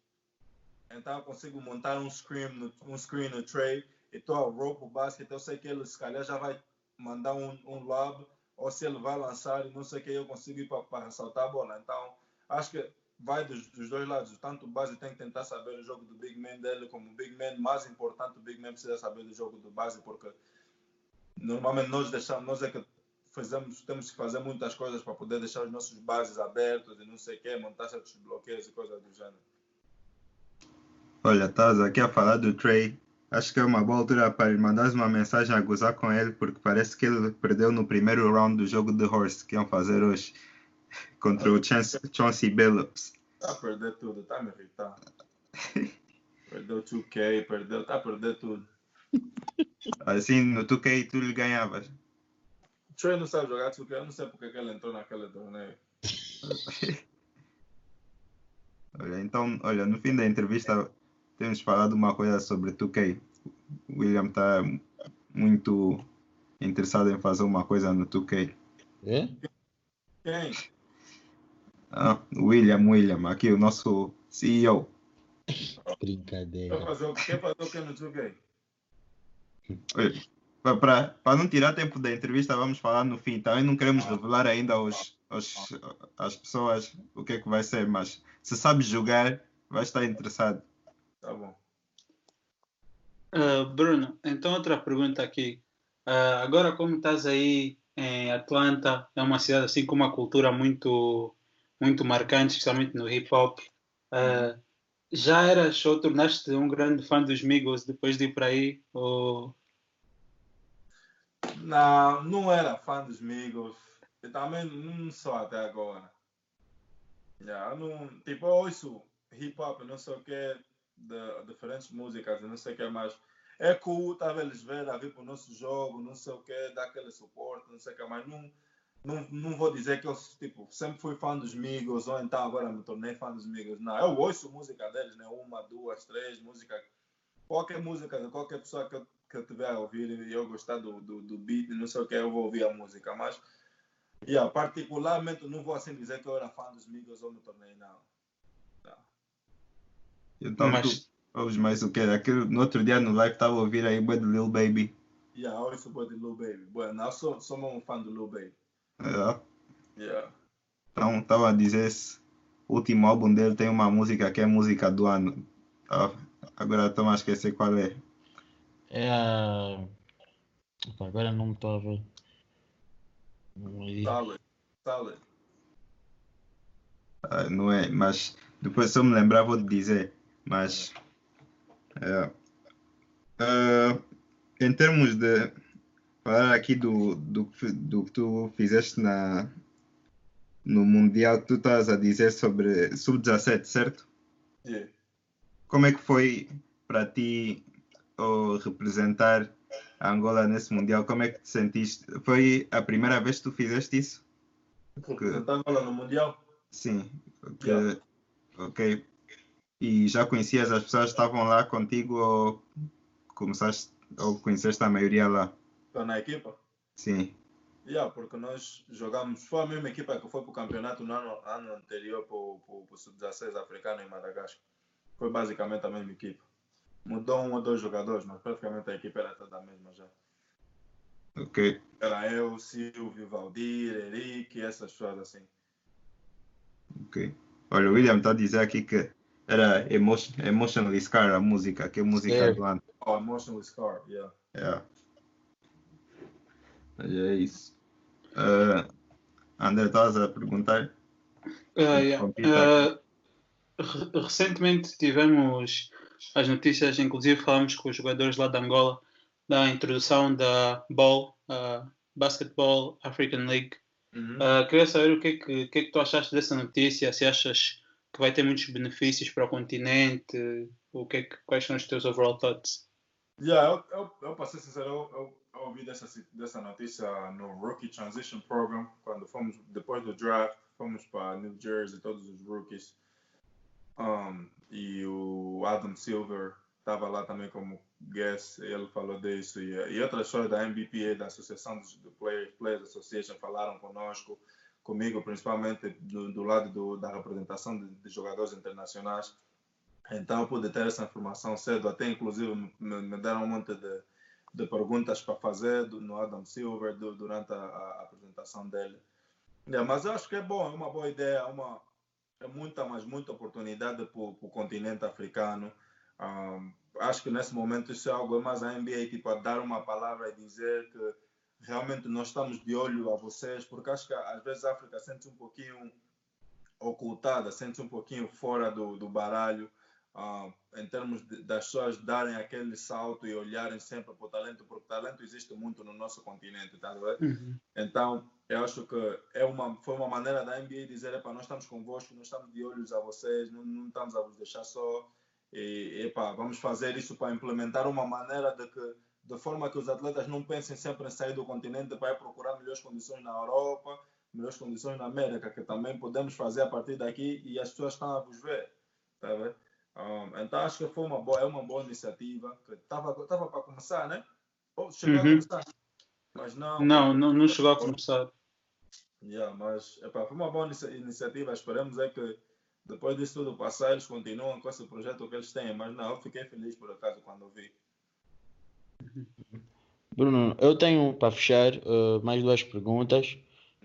Então, eu consigo montar um screen um screen no Trey estou ao rope o basquete, eu sei que ele se calhar já vai mandar um, um lob, ou se ele vai lançar não sei o que, eu consigo ir para saltar a bola. Então, acho que vai dos, dos dois lados. Tanto o base tem que tentar saber o jogo do big man dele, como o big man, mais importante, o big man precisa saber do jogo do base, porque normalmente nós deixamos, nós é que fazemos, temos que fazer muitas coisas para poder deixar os nossos bases abertos e não sei o que, montar certos bloqueios e coisas do gênero. Olha, estás aqui a falar do Trey. Acho que é uma boa altura para lhe mandares uma mensagem a gozar com ele, porque parece que ele perdeu no primeiro round do jogo de Horse que iam fazer hoje contra o Chance, Chauncey Billups. Está a perder tudo, a me irritar. Perdeu 2K, perdeu, está a perder tudo. Assim, no 2K tu lhe ganhavas. O Trey não sabe jogar 2K, eu não sei porque que ele entrou naquele torneio. Olha, então, olha, no fim da entrevista temos falado uma coisa sobre 2K. O William está muito interessado em fazer uma coisa no 2K. É? Quem? Ah, William, William, aqui o nosso CEO. Quer Brincadeira. fazer o quer fazer o que no 2K? Para não tirar tempo da entrevista, vamos falar no fim. Também não queremos revelar ainda aos, aos, às pessoas o que é que vai ser, mas se sabes jogar, vai estar interessado. Tá bom. Ah, Bruno, então outra pergunta aqui. Ah, agora, como estás aí em Atlanta. É uma cidade assim com uma cultura muito, muito marcante, especialmente no hip hop. Uh, já eras ou tornaste um grande fã dos Migos depois de ir para aí? Ou... Não, não era fã dos Migos. Eu também não sou até agora. Yeah, não, tipo, eu ouço hip hop, não sei o que, de diferentes músicas, não sei o que mais. É cool, estava eles ver a vir para o nosso jogo, não sei o que, dar aquele suporte, não sei o que mais. Não, não, não vou dizer que eu tipo, sempre fui fã dos Migos, ou então agora me tornei fã dos Migos. Não, eu ouço música deles, né? Uma, duas, três, música. Qualquer música qualquer pessoa que eu, que eu tiver a ouvir e eu gostar do, do, do beat, não sei o que, eu vou ouvir a música. Mas, yeah, particularmente, não vou assim dizer que eu era fã dos Migos ou me tornei, não. Então, mas... tu ouves mais o que? Aquele, no outro dia no live estava a ouvir aí Boy de Lil Baby. Yeah, eu ouço Boy de Lil Baby. Eu sou, sou um fã do Lil Baby. É. Yeah. Então, estava a dizer esse último álbum dele tem uma música que é música do ano. Oh, agora estou a esquecer qual é. É a. Agora não me estou a ver. Solid. Solid. Ah, não é, mas depois se eu me lembrar vou te dizer. Mas. É, uh, em termos de falar aqui do, do, do que tu fizeste na, no Mundial que tu estás a dizer sobre Sub-17, certo? Yeah. Como é que foi para ti ou representar a Angola nesse Mundial? Como é que te sentiste? Foi a primeira vez que tu fizeste isso? Representar Angola no Mundial? Sim. Yeah. Ok. E já conhecias as pessoas que estavam lá contigo ou começaste ou conheceste a maioria lá? Estou na equipa? Sim. Yeah, porque nós jogamos, foi a mesma equipa que foi para o campeonato no ano, ano anterior para o Sub-16 africano em Madagascar. Foi basicamente a mesma equipa. Mudou um ou dois jogadores, mas praticamente a equipa era toda a mesma já. Ok. Era eu, Silvio, Valdir, Henrique, essas pessoas assim. Ok. Olha, o William está a dizer aqui que era Emotion, Emotionally Scar a música, que é a música yeah. do ano. Oh, Emotionally Scar, yeah. Yeah. É isso. Uh, André, estás a perguntar? Uh, yeah. uh, recentemente tivemos as notícias, inclusive falamos com os jogadores lá de Angola da introdução da Ball, uh, Basketball African League. Uhum. Uh, queria saber o que, é que, que, é que tu achaste dessa notícia, se achas que vai ter muitos benefícios para o continente, o que, é que quais são os teus overall thoughts? Yeah, eu, eu, eu para ser sincero, eu, eu, ouvi dessa, dessa notícia no Rookie Transition Program, quando fomos, depois do draft, fomos para New Jersey, todos os rookies. Um, e o Adam Silver estava lá também como guest, ele falou disso. E, e outras pessoas da MBPA, da Associação dos do Players, Players Association, falaram conosco, comigo principalmente do, do lado do, da representação de, de, jogadores internacionais. Então pude ter essa informação cedo, até inclusive me, me deram um monte de de perguntas para fazer do, no Adam Silver do, durante a, a, apresentação dele. É, mas eu acho que é bom, é uma boa ideia, é, uma, é muita, mas muita oportunidade para o continente africano. Um, acho que nesse momento isso é algo mais a NBA, tipo, a dar uma palavra e dizer que realmente nós estamos de olho a vocês, porque acho que às vezes a África sente um pouquinho ocultada, sente um pouquinho fora do, do baralho uh, em termos de, das pessoas darem aquele salto e olharem sempre para o talento, porque talento existe muito no nosso continente, tá uhum. Então, eu acho que é uma, foi uma maneira da NBA dizer, epa, nós estamos convosco, nós estamos de olhos a vocês, não, não estamos a vos deixar só, e epa, vamos fazer isso para implementar uma maneira de que de forma que os atletas não pensem sempre em sair do continente para procurar melhores condições na Europa, melhores condições na América, que também podemos fazer a partir daqui e as pessoas estão a vos ver. Tá? Um, então acho que foi uma boa, é uma boa iniciativa estava tava para começar, né? Ou chegou uhum. a começar, mas não. Não, não, não chegou a começar. Yeah, mas epa, foi uma boa iniciativa. Esperamos é que depois disso tudo passar eles continuam com esse projeto que eles têm. Mas não, eu fiquei feliz por acaso quando vi. Bruno, eu tenho para fechar uh, mais duas perguntas.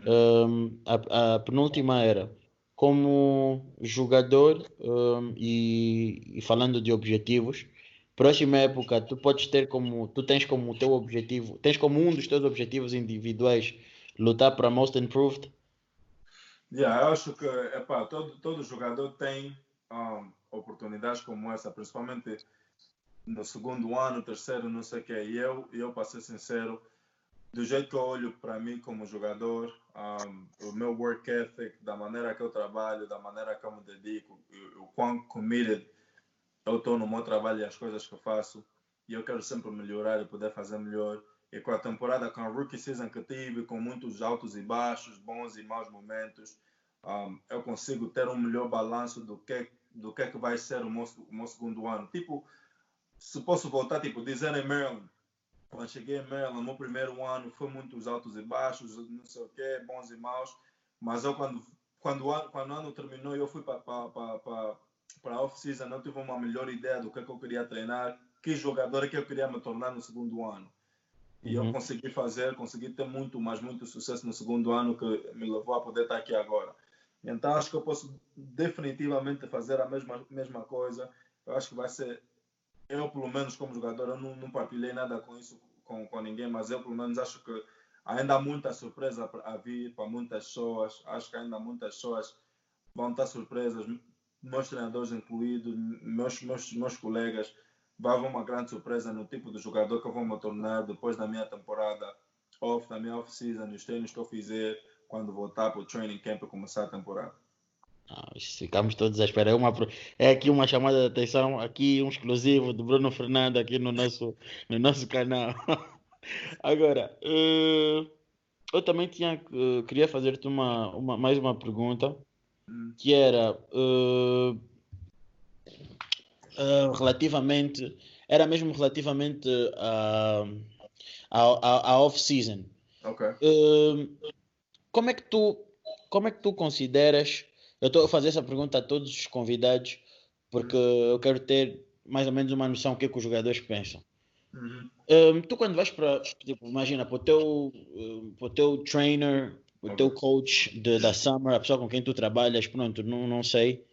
Um, a, a penúltima era como jogador um, e, e, falando de objetivos, próxima época tu podes ter como tu tens como teu objetivo, tens como um dos teus objetivos individuais lutar para Most Improved? Yeah, eu acho que epá, todo, todo jogador tem um, oportunidades como essa, principalmente no segundo ano, terceiro, não sei o que. E eu, eu para ser sincero, do jeito que eu olho para mim como jogador, um, o meu work ethic, da maneira que eu trabalho, da maneira que eu me dedico, o, quão committed eu estou no meu trabalho e as coisas que eu faço, e eu quero sempre melhorar e poder fazer melhor. E com a temporada, com a rookie season que tive, com muitos altos e baixos, bons e maus momentos, um, eu consigo ter um melhor balanço do que do que é que vai ser o meu, o meu segundo ano. Tipo, se posso voltar, tipo, dizer em Maryland, quando cheguei em Maryland, meu primeiro ano foi muitos altos e baixos, não sei o quê, bons e maus, mas eu quando quando o ano, quando o ano terminou, eu fui para para a off-season, eu tive uma melhor ideia do que, é que eu queria treinar, que jogador é que eu queria me tornar no segundo ano. E uhum. eu consegui fazer, consegui ter muito, mas muito sucesso no segundo ano que me levou a poder estar aqui agora. Então acho que eu posso definitivamente fazer a mesma, mesma coisa. Eu acho que vai ser, eu pelo menos como jogador, eu não, não partilhei nada com isso com, com ninguém, mas eu pelo menos acho que ainda há muita surpresa a vir para muitas pessoas. Acho que ainda muitas pessoas vão estar surpresas, meus treinadores incluídos, meus, meus, meus colegas vai haver uma grande surpresa no tipo de jogador que eu vou me tornar depois da minha temporada off, da minha off-season, nos treinos que eu fizer quando voltar para o training camp e começar a temporada. Ah, ficamos todos à espera. É, uma, é aqui uma chamada de atenção, aqui um exclusivo do Bruno Fernando aqui no nosso, no nosso canal. Agora, uh, eu também tinha, uh, queria fazer-te uma, uma, mais uma pergunta, hum. que era uh, relativamente, era mesmo relativamente à a, a, off-season. Ok como é que tu, como é que tu consideras? Eu estou a fazer essa pergunta a todos os convidados porque uhum. eu quero ter mais ou menos uma noção do que, é que os jogadores pensam. Uhum. Um, tu quando vais para, tipo, imagina, para o teu, para o teu trainer, o teu coach de, da Summer, a pessoa com quem tu trabalhas, pronto, não, não sei.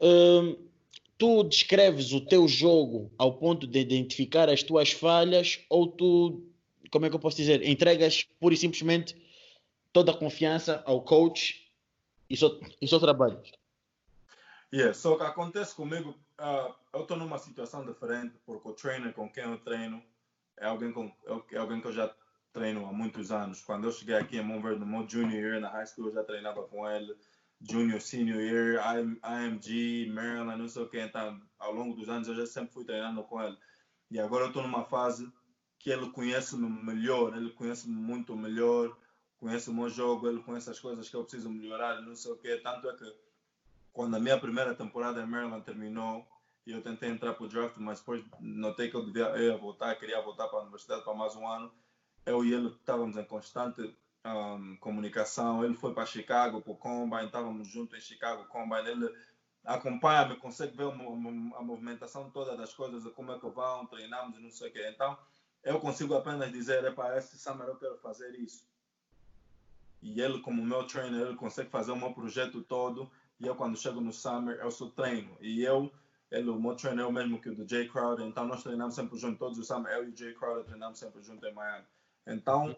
Um, tu descreves o teu jogo ao ponto de identificar as tuas falhas ou tu, como é que eu posso dizer, entregas pura e simplesmente toda a confiança ao coach e seu, e trabalho. Yeah, só que acontece comigo, uh, eu estou numa situação diferente, porque o trainer com quem eu treino é alguém, com, é alguém que eu já treino há muitos anos. Quando eu cheguei aqui em Montverde, no meu junior year na high school, eu já treinava com ele. Junior, senior year, IMG, Maryland, não sei o que. Então, ao longo dos anos, eu já sempre fui treinando com ele. E agora eu estou numa fase que ele conhece-me melhor, ele conhece-me muito melhor conhece o meu jogo, ele conhece as coisas que eu preciso melhorar, não sei o quê. Tanto é que quando a minha primeira temporada em Maryland terminou e eu tentei entrar para o draft, mas depois notei que eu devia eu ia voltar, queria voltar para a universidade para mais um ano. Eu e ele estávamos em constante um, comunicação. Ele foi para Chicago, para o Combine, estávamos juntos em Chicago, Combine. Ele acompanha-me, consegue ver a movimentação toda das coisas, como é que vão, treinamos e não sei o quê. Então, eu consigo apenas dizer, é para esse summer eu quero fazer isso e ele, como meu trainer, ele consegue fazer o meu projeto todo. E eu, quando chego no Summer, eu sou treino. E eu, ele, o meu trainer é o mesmo que o do Jay Crowder. Então, nós treinamos sempre juntos. Todos os Summer, eu e o Jay Crowder treinamos sempre juntos em Miami. Então,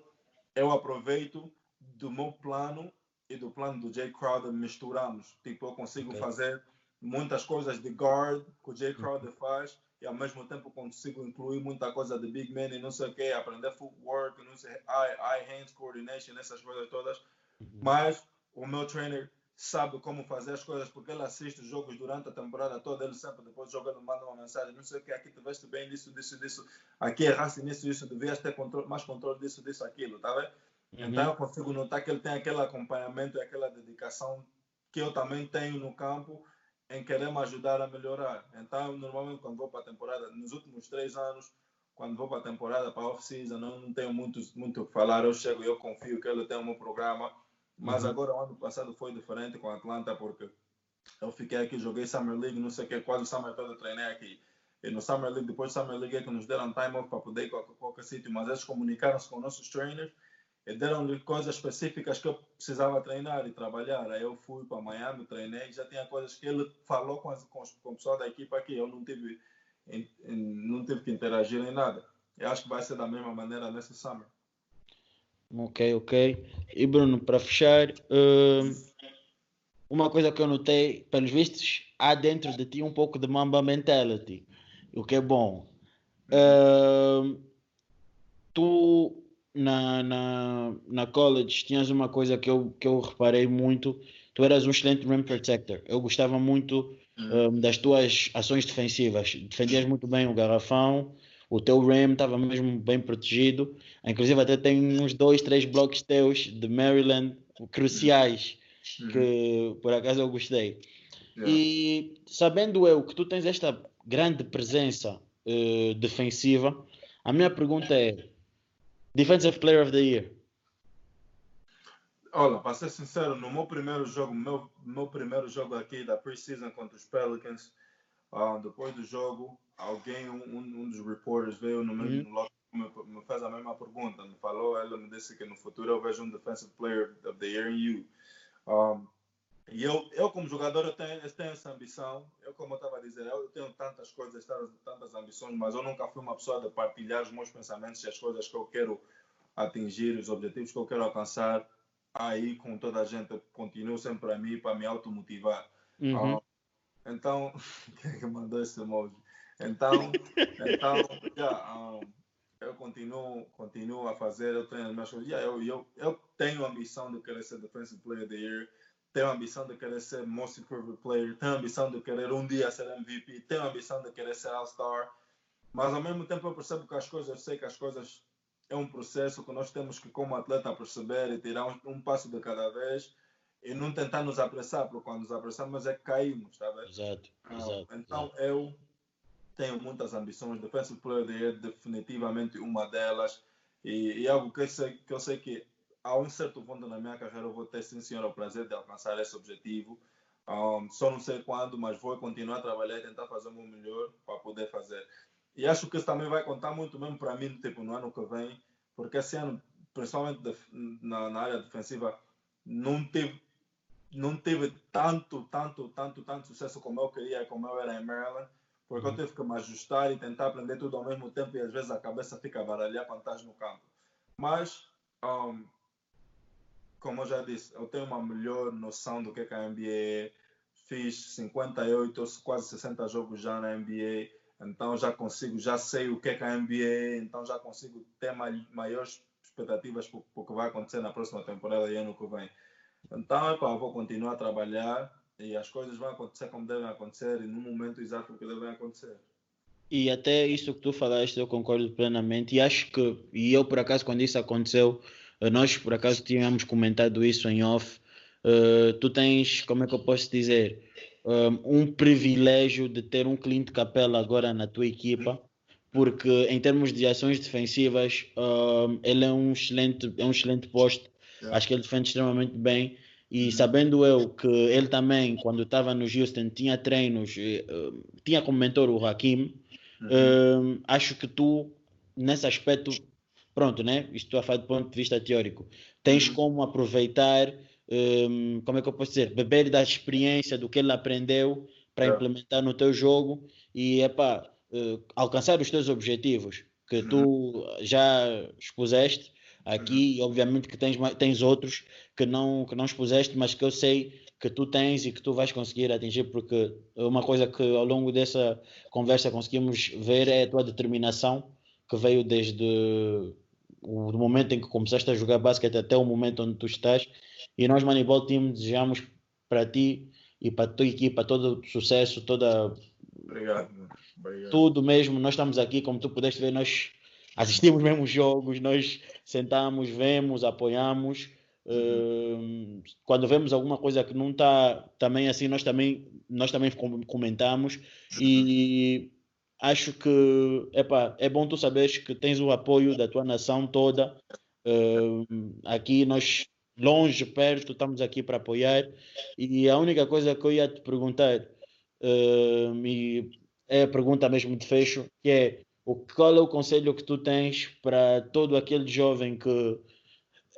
eu aproveito do meu plano e do plano do Jay Crowder, misturamos. Tipo, eu consigo okay. fazer muitas coisas de guard que o Jay Crowder faz e ao mesmo tempo consigo incluir muita coisa de big man e não sei o que, aprender footwork, não sei, eye, eye hands coordination, essas coisas todas. Uhum. Mas o meu trainer sabe como fazer as coisas porque ele assiste os jogos durante a temporada toda, ele sempre depois joga, ele manda uma mensagem, não sei o que, aqui tu veste bem disso, disso, disso, aqui erraste nisso, isso, devias ter controle, mais controle disso, disso, aquilo, tá vendo? Uhum. Então eu consigo notar que ele tem aquele acompanhamento e aquela dedicação que eu também tenho no campo em querer me ajudar a melhorar. Então, normalmente, quando vou para a temporada, nos últimos três anos, quando vou para a temporada, para a off-season, não, não tenho muito, muito o que falar. Eu chego e eu confio que ele tem meu programa. Mas uhum. agora, o ano passado foi diferente com a Atlanta, porque eu fiquei aqui, joguei Summer League, não sei o que, quase o Summer todo treinei aqui. E no Summer League, depois do Summer League, é que nos deram time off para poder ir a qualquer, sítio, mas eles comunicaram-se com nossos trainers deram-lhe coisas específicas que eu precisava treinar e trabalhar. Aí eu fui para Miami, treinei, já tinha coisas que ele falou com, as, com, com o pessoal da equipa que eu não tive, em, em, não tive que interagir em nada. Eu acho que vai ser da mesma maneira nesse summer. Ok, ok. E Bruno, para fechar, hum, uma coisa que eu notei, pelos vistos, há dentro de ti um pouco de Mamba mentality, o que é bom. Hum, tu na, na, na college tinhas uma coisa que eu, que eu reparei muito, tu eras um excelente rim protector. Eu gostava muito um, das tuas ações defensivas. Defendias muito bem o garrafão, o teu rim estava mesmo bem protegido. Inclusive até tem uns dois, três blocos teus de Maryland cruciais que por acaso eu gostei. Yeah. E sabendo eu que tu tens esta grande presença eh, defensiva, a minha pergunta é: Defensive Player of the Year? Olha, para ser sincero, no meu primeiro jogo, meu, meu primeiro jogo aqui da preseason contra os Pelicans, ah, depois do jogo, alguém, um, um dos reporters veio no mesmo logo me, me fez a mesma pergunta, me falou, ele me disse que no futuro eu vejo um Defensive Player of the Year em you. Um, e eu, eu como jogador, eu tenho, eu tenho essa ambição. Eu, como eu estava a dizer, eu tenho tantas coisas, tantas, tantas ambições, mas eu nunca fui uma pessoa de partilhar os meus pensamentos e as coisas que eu quero atingir, os objetivos que eu quero alcançar. Aí, com toda a gente, eu continuo sempre a mim para me automotivar. Uhum. Ah, então, quem é que mandou esse emoji? Então, então yeah, um, eu continuo, continuo a fazer, eu tenho as minhas coisas. Yeah, eu, eu, eu tenho a ambição de querer ser Defensive Player of the Year, tenho a ambição de querer ser Most Improved Player, tenho a ambição de querer um dia ser MVP, tenho a ambição de querer ser All-Star, mas ao mesmo tempo eu percebo que as coisas, eu sei que as coisas é um processo que nós temos que, como atleta, perceber e tirar um, um passo de cada vez e não tentar nos apressar, porque quando nos apressamos é que caímos, tá vendo? Exato, exato. então eu tenho muitas ambições. Defensive Player é definitivamente uma delas. E, e algo que eu, sei, que eu sei que a um certo ponto na minha carreira eu vou ter sim senhor o prazer de alcançar esse objetivo. Um, só não sei quando, mas vou continuar a trabalhar e tentar fazer o meu melhor para poder fazer. E acho que isso também vai contar muito mesmo para mim tipo, no ano que vem, porque esse ano, principalmente def- na, na área defensiva, não tive não teve tanto, tanto, tanto, tanto sucesso como eu queria, como eu era em Maryland, porque eu tive que me ajustar e tentar aprender tudo ao mesmo tempo e às vezes a cabeça fica a baralhar quando estás no campo. Mas, um, como eu já disse, eu tenho uma melhor noção do que é que a NBA é. Fiz 58, ou quase 60 jogos já na NBA, então já consigo, já sei o que é que a NBA então já consigo ter mai- maiores expectativas para o que vai acontecer na próxima temporada e ano que vem. Então, eu vou continuar a trabalhar e as coisas vão acontecer como devem acontecer e no momento exato que devem acontecer. E até isso que tu falaste, eu concordo plenamente. E acho que, e eu por acaso, quando isso aconteceu, nós por acaso tínhamos comentado isso em off. eh, tu tens, como é que eu posso dizer, um, um privilégio de ter um Clint Capela agora na tua equipa, porque em termos de ações defensivas, um, ele é um excelente, é um excelente posto. Acho que ele defende extremamente bem. E sabendo eu que ele também, quando estava no Houston, tinha treinos, eh, eh, tinha como mentor o Hakim, Hum, acho que tu, nesse aspecto, pronto, né? Isto a falar do ponto de vista teórico. Tens Uhum. como aproveitar, hum, como é que eu posso dizer, beber da experiência do que ele aprendeu para É. implementar no teu jogo e epá, eh, alcançar os teus objetivos que tu já expuseste aqui e obviamente que tens, tens outros que não, que não expuseste, mas que eu sei que tu tens e que tu vais conseguir atingir, porque uma coisa que ao longo dessa conversa conseguimos ver é a tua determinação, que veio desde o do momento em que começaste a jogar basquete até o momento onde tu estás. E nós, Moneyball Team, desejamos para ti e para a tua equipa todo o sucesso, toda, Obrigado. Obrigado. tudo mesmo. Nós estamos aqui, como tu pudeste ver, nós assistimos mesmo os jogos, nós sentamos, vemos, apoiamos. Hum, quando vemos alguma coisa que não está também assim, nós também, nós também com- comentamos e acho que epá, é bom tu saberes que tens o apoio da tua nação toda. Hum, aqui nós, longe, perto, estamos aqui para apoiar. E a única coisa que eu ia te perguntar, hum, e é a pergunta mesmo de fecho, que é o, qual é o conselho que tu tens para todo aquele jovem que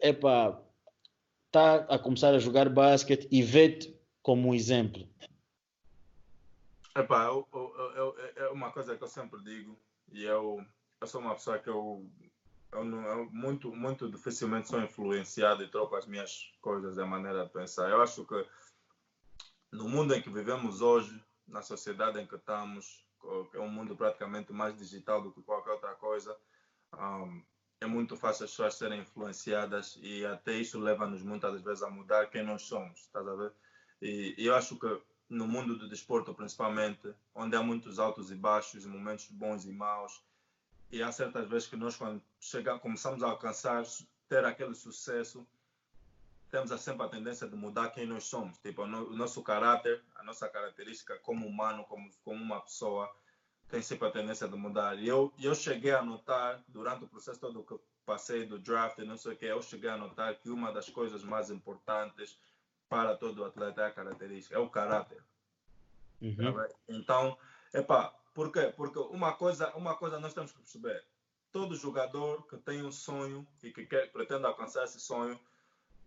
está a começar a jogar basquete e vê-te como um exemplo? Epá, eu, eu, eu, eu- é uma coisa que eu sempre digo, e eu, eu sou uma pessoa que eu eu, muito, muito dificilmente sou influenciado e troco as minhas coisas da maneira de pensar. Eu acho que no mundo em que vivemos hoje, na sociedade em que estamos, que é um mundo praticamente mais digital do que qualquer outra coisa, um, é muito fácil as pessoas serem influenciadas e até isso leva-nos muitas vezes a mudar quem nós somos, estás a ver? E, e eu acho que no mundo do desporto, principalmente, onde há muitos altos e baixos, momentos bons e maus, e há certas vezes que nós, quando chega, começamos a alcançar, ter aquele sucesso, temos sempre a tendência de mudar quem nós somos. Tipo, o nosso caráter, a nossa característica como humano, como, como uma pessoa, tem sempre a tendência de mudar. E eu, eu cheguei a notar, durante o processo todo que passei do draft e não sei o que, eu cheguei a notar que uma das coisas mais importantes para todo atleta é a característica, é o caráter. Uhum. Tá então, epá, por quê? Porque uma coisa, uma coisa nós temos que perceber. Todo jogador que tem um sonho e que quer, pretende alcançar esse sonho,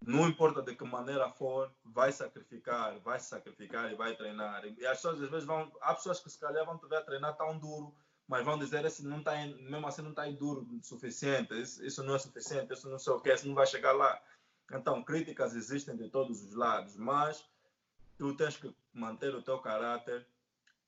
não importa de que maneira for, vai sacrificar, vai se sacrificar e vai treinar. E as pessoas às vezes vão, há pessoas que se calhar vão te ver treinar tão duro, mas vão dizer esse não tá mesmo assim não está duro o suficiente, isso, isso, não é suficiente, isso não sei o que, isso não vai chegar lá. Então, críticas existem de todos os lados, mas tu tens que manter o teu caráter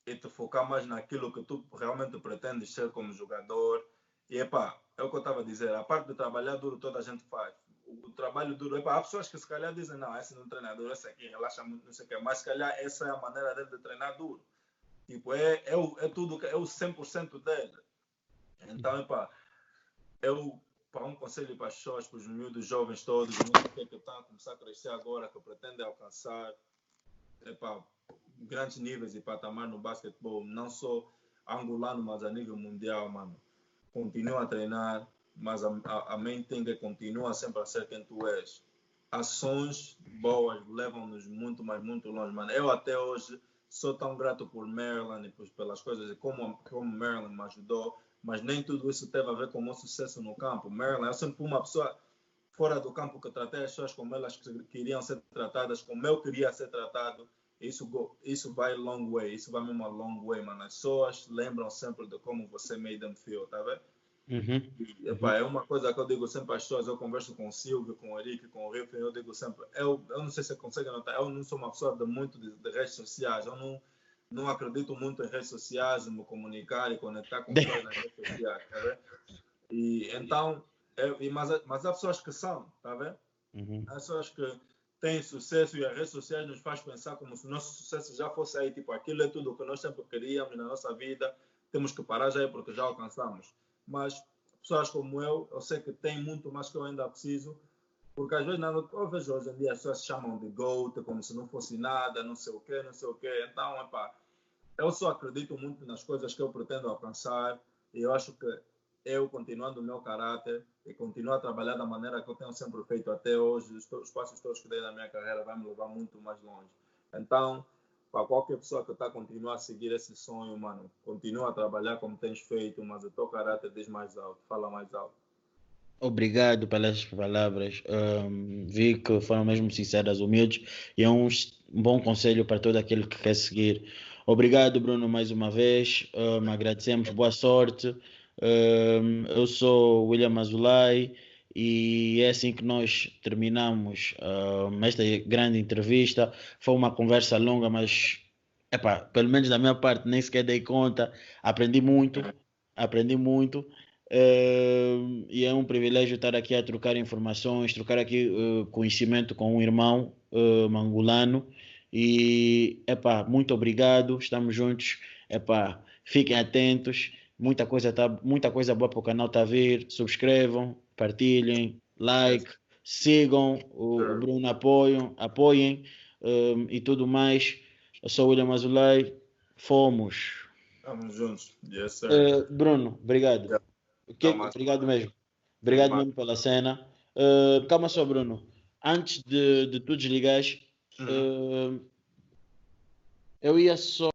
e te focar mais naquilo que tu realmente pretendes ser como jogador. E, epá, é o que eu estava a dizer, a parte de trabalhar duro toda a gente faz o trabalho duro. Epa, há pessoas que se calhar dizem, não, esse não é um treinador, esse aqui relaxa muito, não sei o quê, mas se calhar essa é a maneira dele de treinar duro. Tipo, é, é, o, é tudo, é o 100% dele. Então, epa, eu, para um conselho para para os miúdos jovens todos, que, que estão a começar a crescer agora, que pretendem alcançar epa, grandes níveis e patamar no basquetebol, não só angolano, mas a nível mundial, mano. Continua a treinar, mas a, a, a main thing é continua sempre a ser quem tu és. Ações boas levam-nos muito, mas muito longe, mano. Eu até hoje sou tão grato por Maryland e pelas coisas como, como Maryland me ajudou, mas nem tudo isso teve a ver com o meu sucesso no campo. Maryland, eu sempre fui uma pessoa fora do campo que tratei as pessoas como elas queriam ser tratadas, como eu queria ser tratado. Isso, isso vai long way, isso vai mesmo a long way, mano. As pessoas lembram sempre de como você made them feel, tá vendo? Uhum. E, epa, é uma coisa que eu digo sempre às pessoas, eu converso com o Silvio, com o Henrique, com o Riff, eu digo sempre, eu, eu não sei se você consegue notar, eu não sou uma pessoa de muito de, de, redes sociais, eu não, não acredito muito em redes sociais, me comunicar e conectar com pessoas nas redes sociais, tá vendo? E então, é, mas, mas há pessoas que são, tá vendo? Uhum. Há pessoas que têm sucesso e as redes sociais nos faz pensar como se o nosso sucesso já fosse aí, tipo, aquilo é tudo o que nós sempre queríamos na nossa vida, temos que parar já aí porque já alcançamos mas pessoas como eu, eu sei que tem muito mais que eu ainda preciso, porque às vezes eu vejo hoje em dia as pessoas se chamam de GOAT, como se não fosse nada, não sei o quê, não sei o quê. Então, epá, eu só acredito muito nas coisas que eu pretendo alcançar e eu acho que eu, continuando o meu caráter e continuar a trabalhar da maneira que eu tenho sempre feito até hoje, os passos todos que dei na minha carreira vai me levar muito mais longe. Então, para qualquer pessoa que está a continuar a seguir esse sonho, mano, continua a trabalhar como tens feito, mas o teu caráter diz mais alto, fala mais alto. Obrigado pelas palavras. Um, vi que foram mesmo sinceras, humildes e é um bom conselho para todo aquele que quer seguir. Obrigado, Bruno, mais uma vez. Um, agradecemos, boa sorte. Um, eu sou William Azulay. E é assim que nós terminamos uh, esta grande entrevista. Foi uma conversa longa, mas pelo menos da minha parte nem sequer dei conta. Aprendi muito, aprendi muito. Uh, e é um privilégio estar aqui a trocar informações, trocar aqui uh, conhecimento com um irmão uh, mangolano. E epá, muito obrigado, estamos juntos. Epá, fiquem atentos, muita coisa, tá, muita coisa boa para o canal está a vir. Subscrevam, partilhem, like, sigam o, o Bruno, apoiam, apoiem um, e tudo mais. Eu sou o William Azulay, fomos. Estamos juntos. Yes, sir. Uh, Bruno, obrigado. Yeah. Okay? Obrigado mesmo. Obrigado mesmo pela cena. Uh, calma só, Bruno. Antes de, de tu desligares, uhum. uh, eu ia só.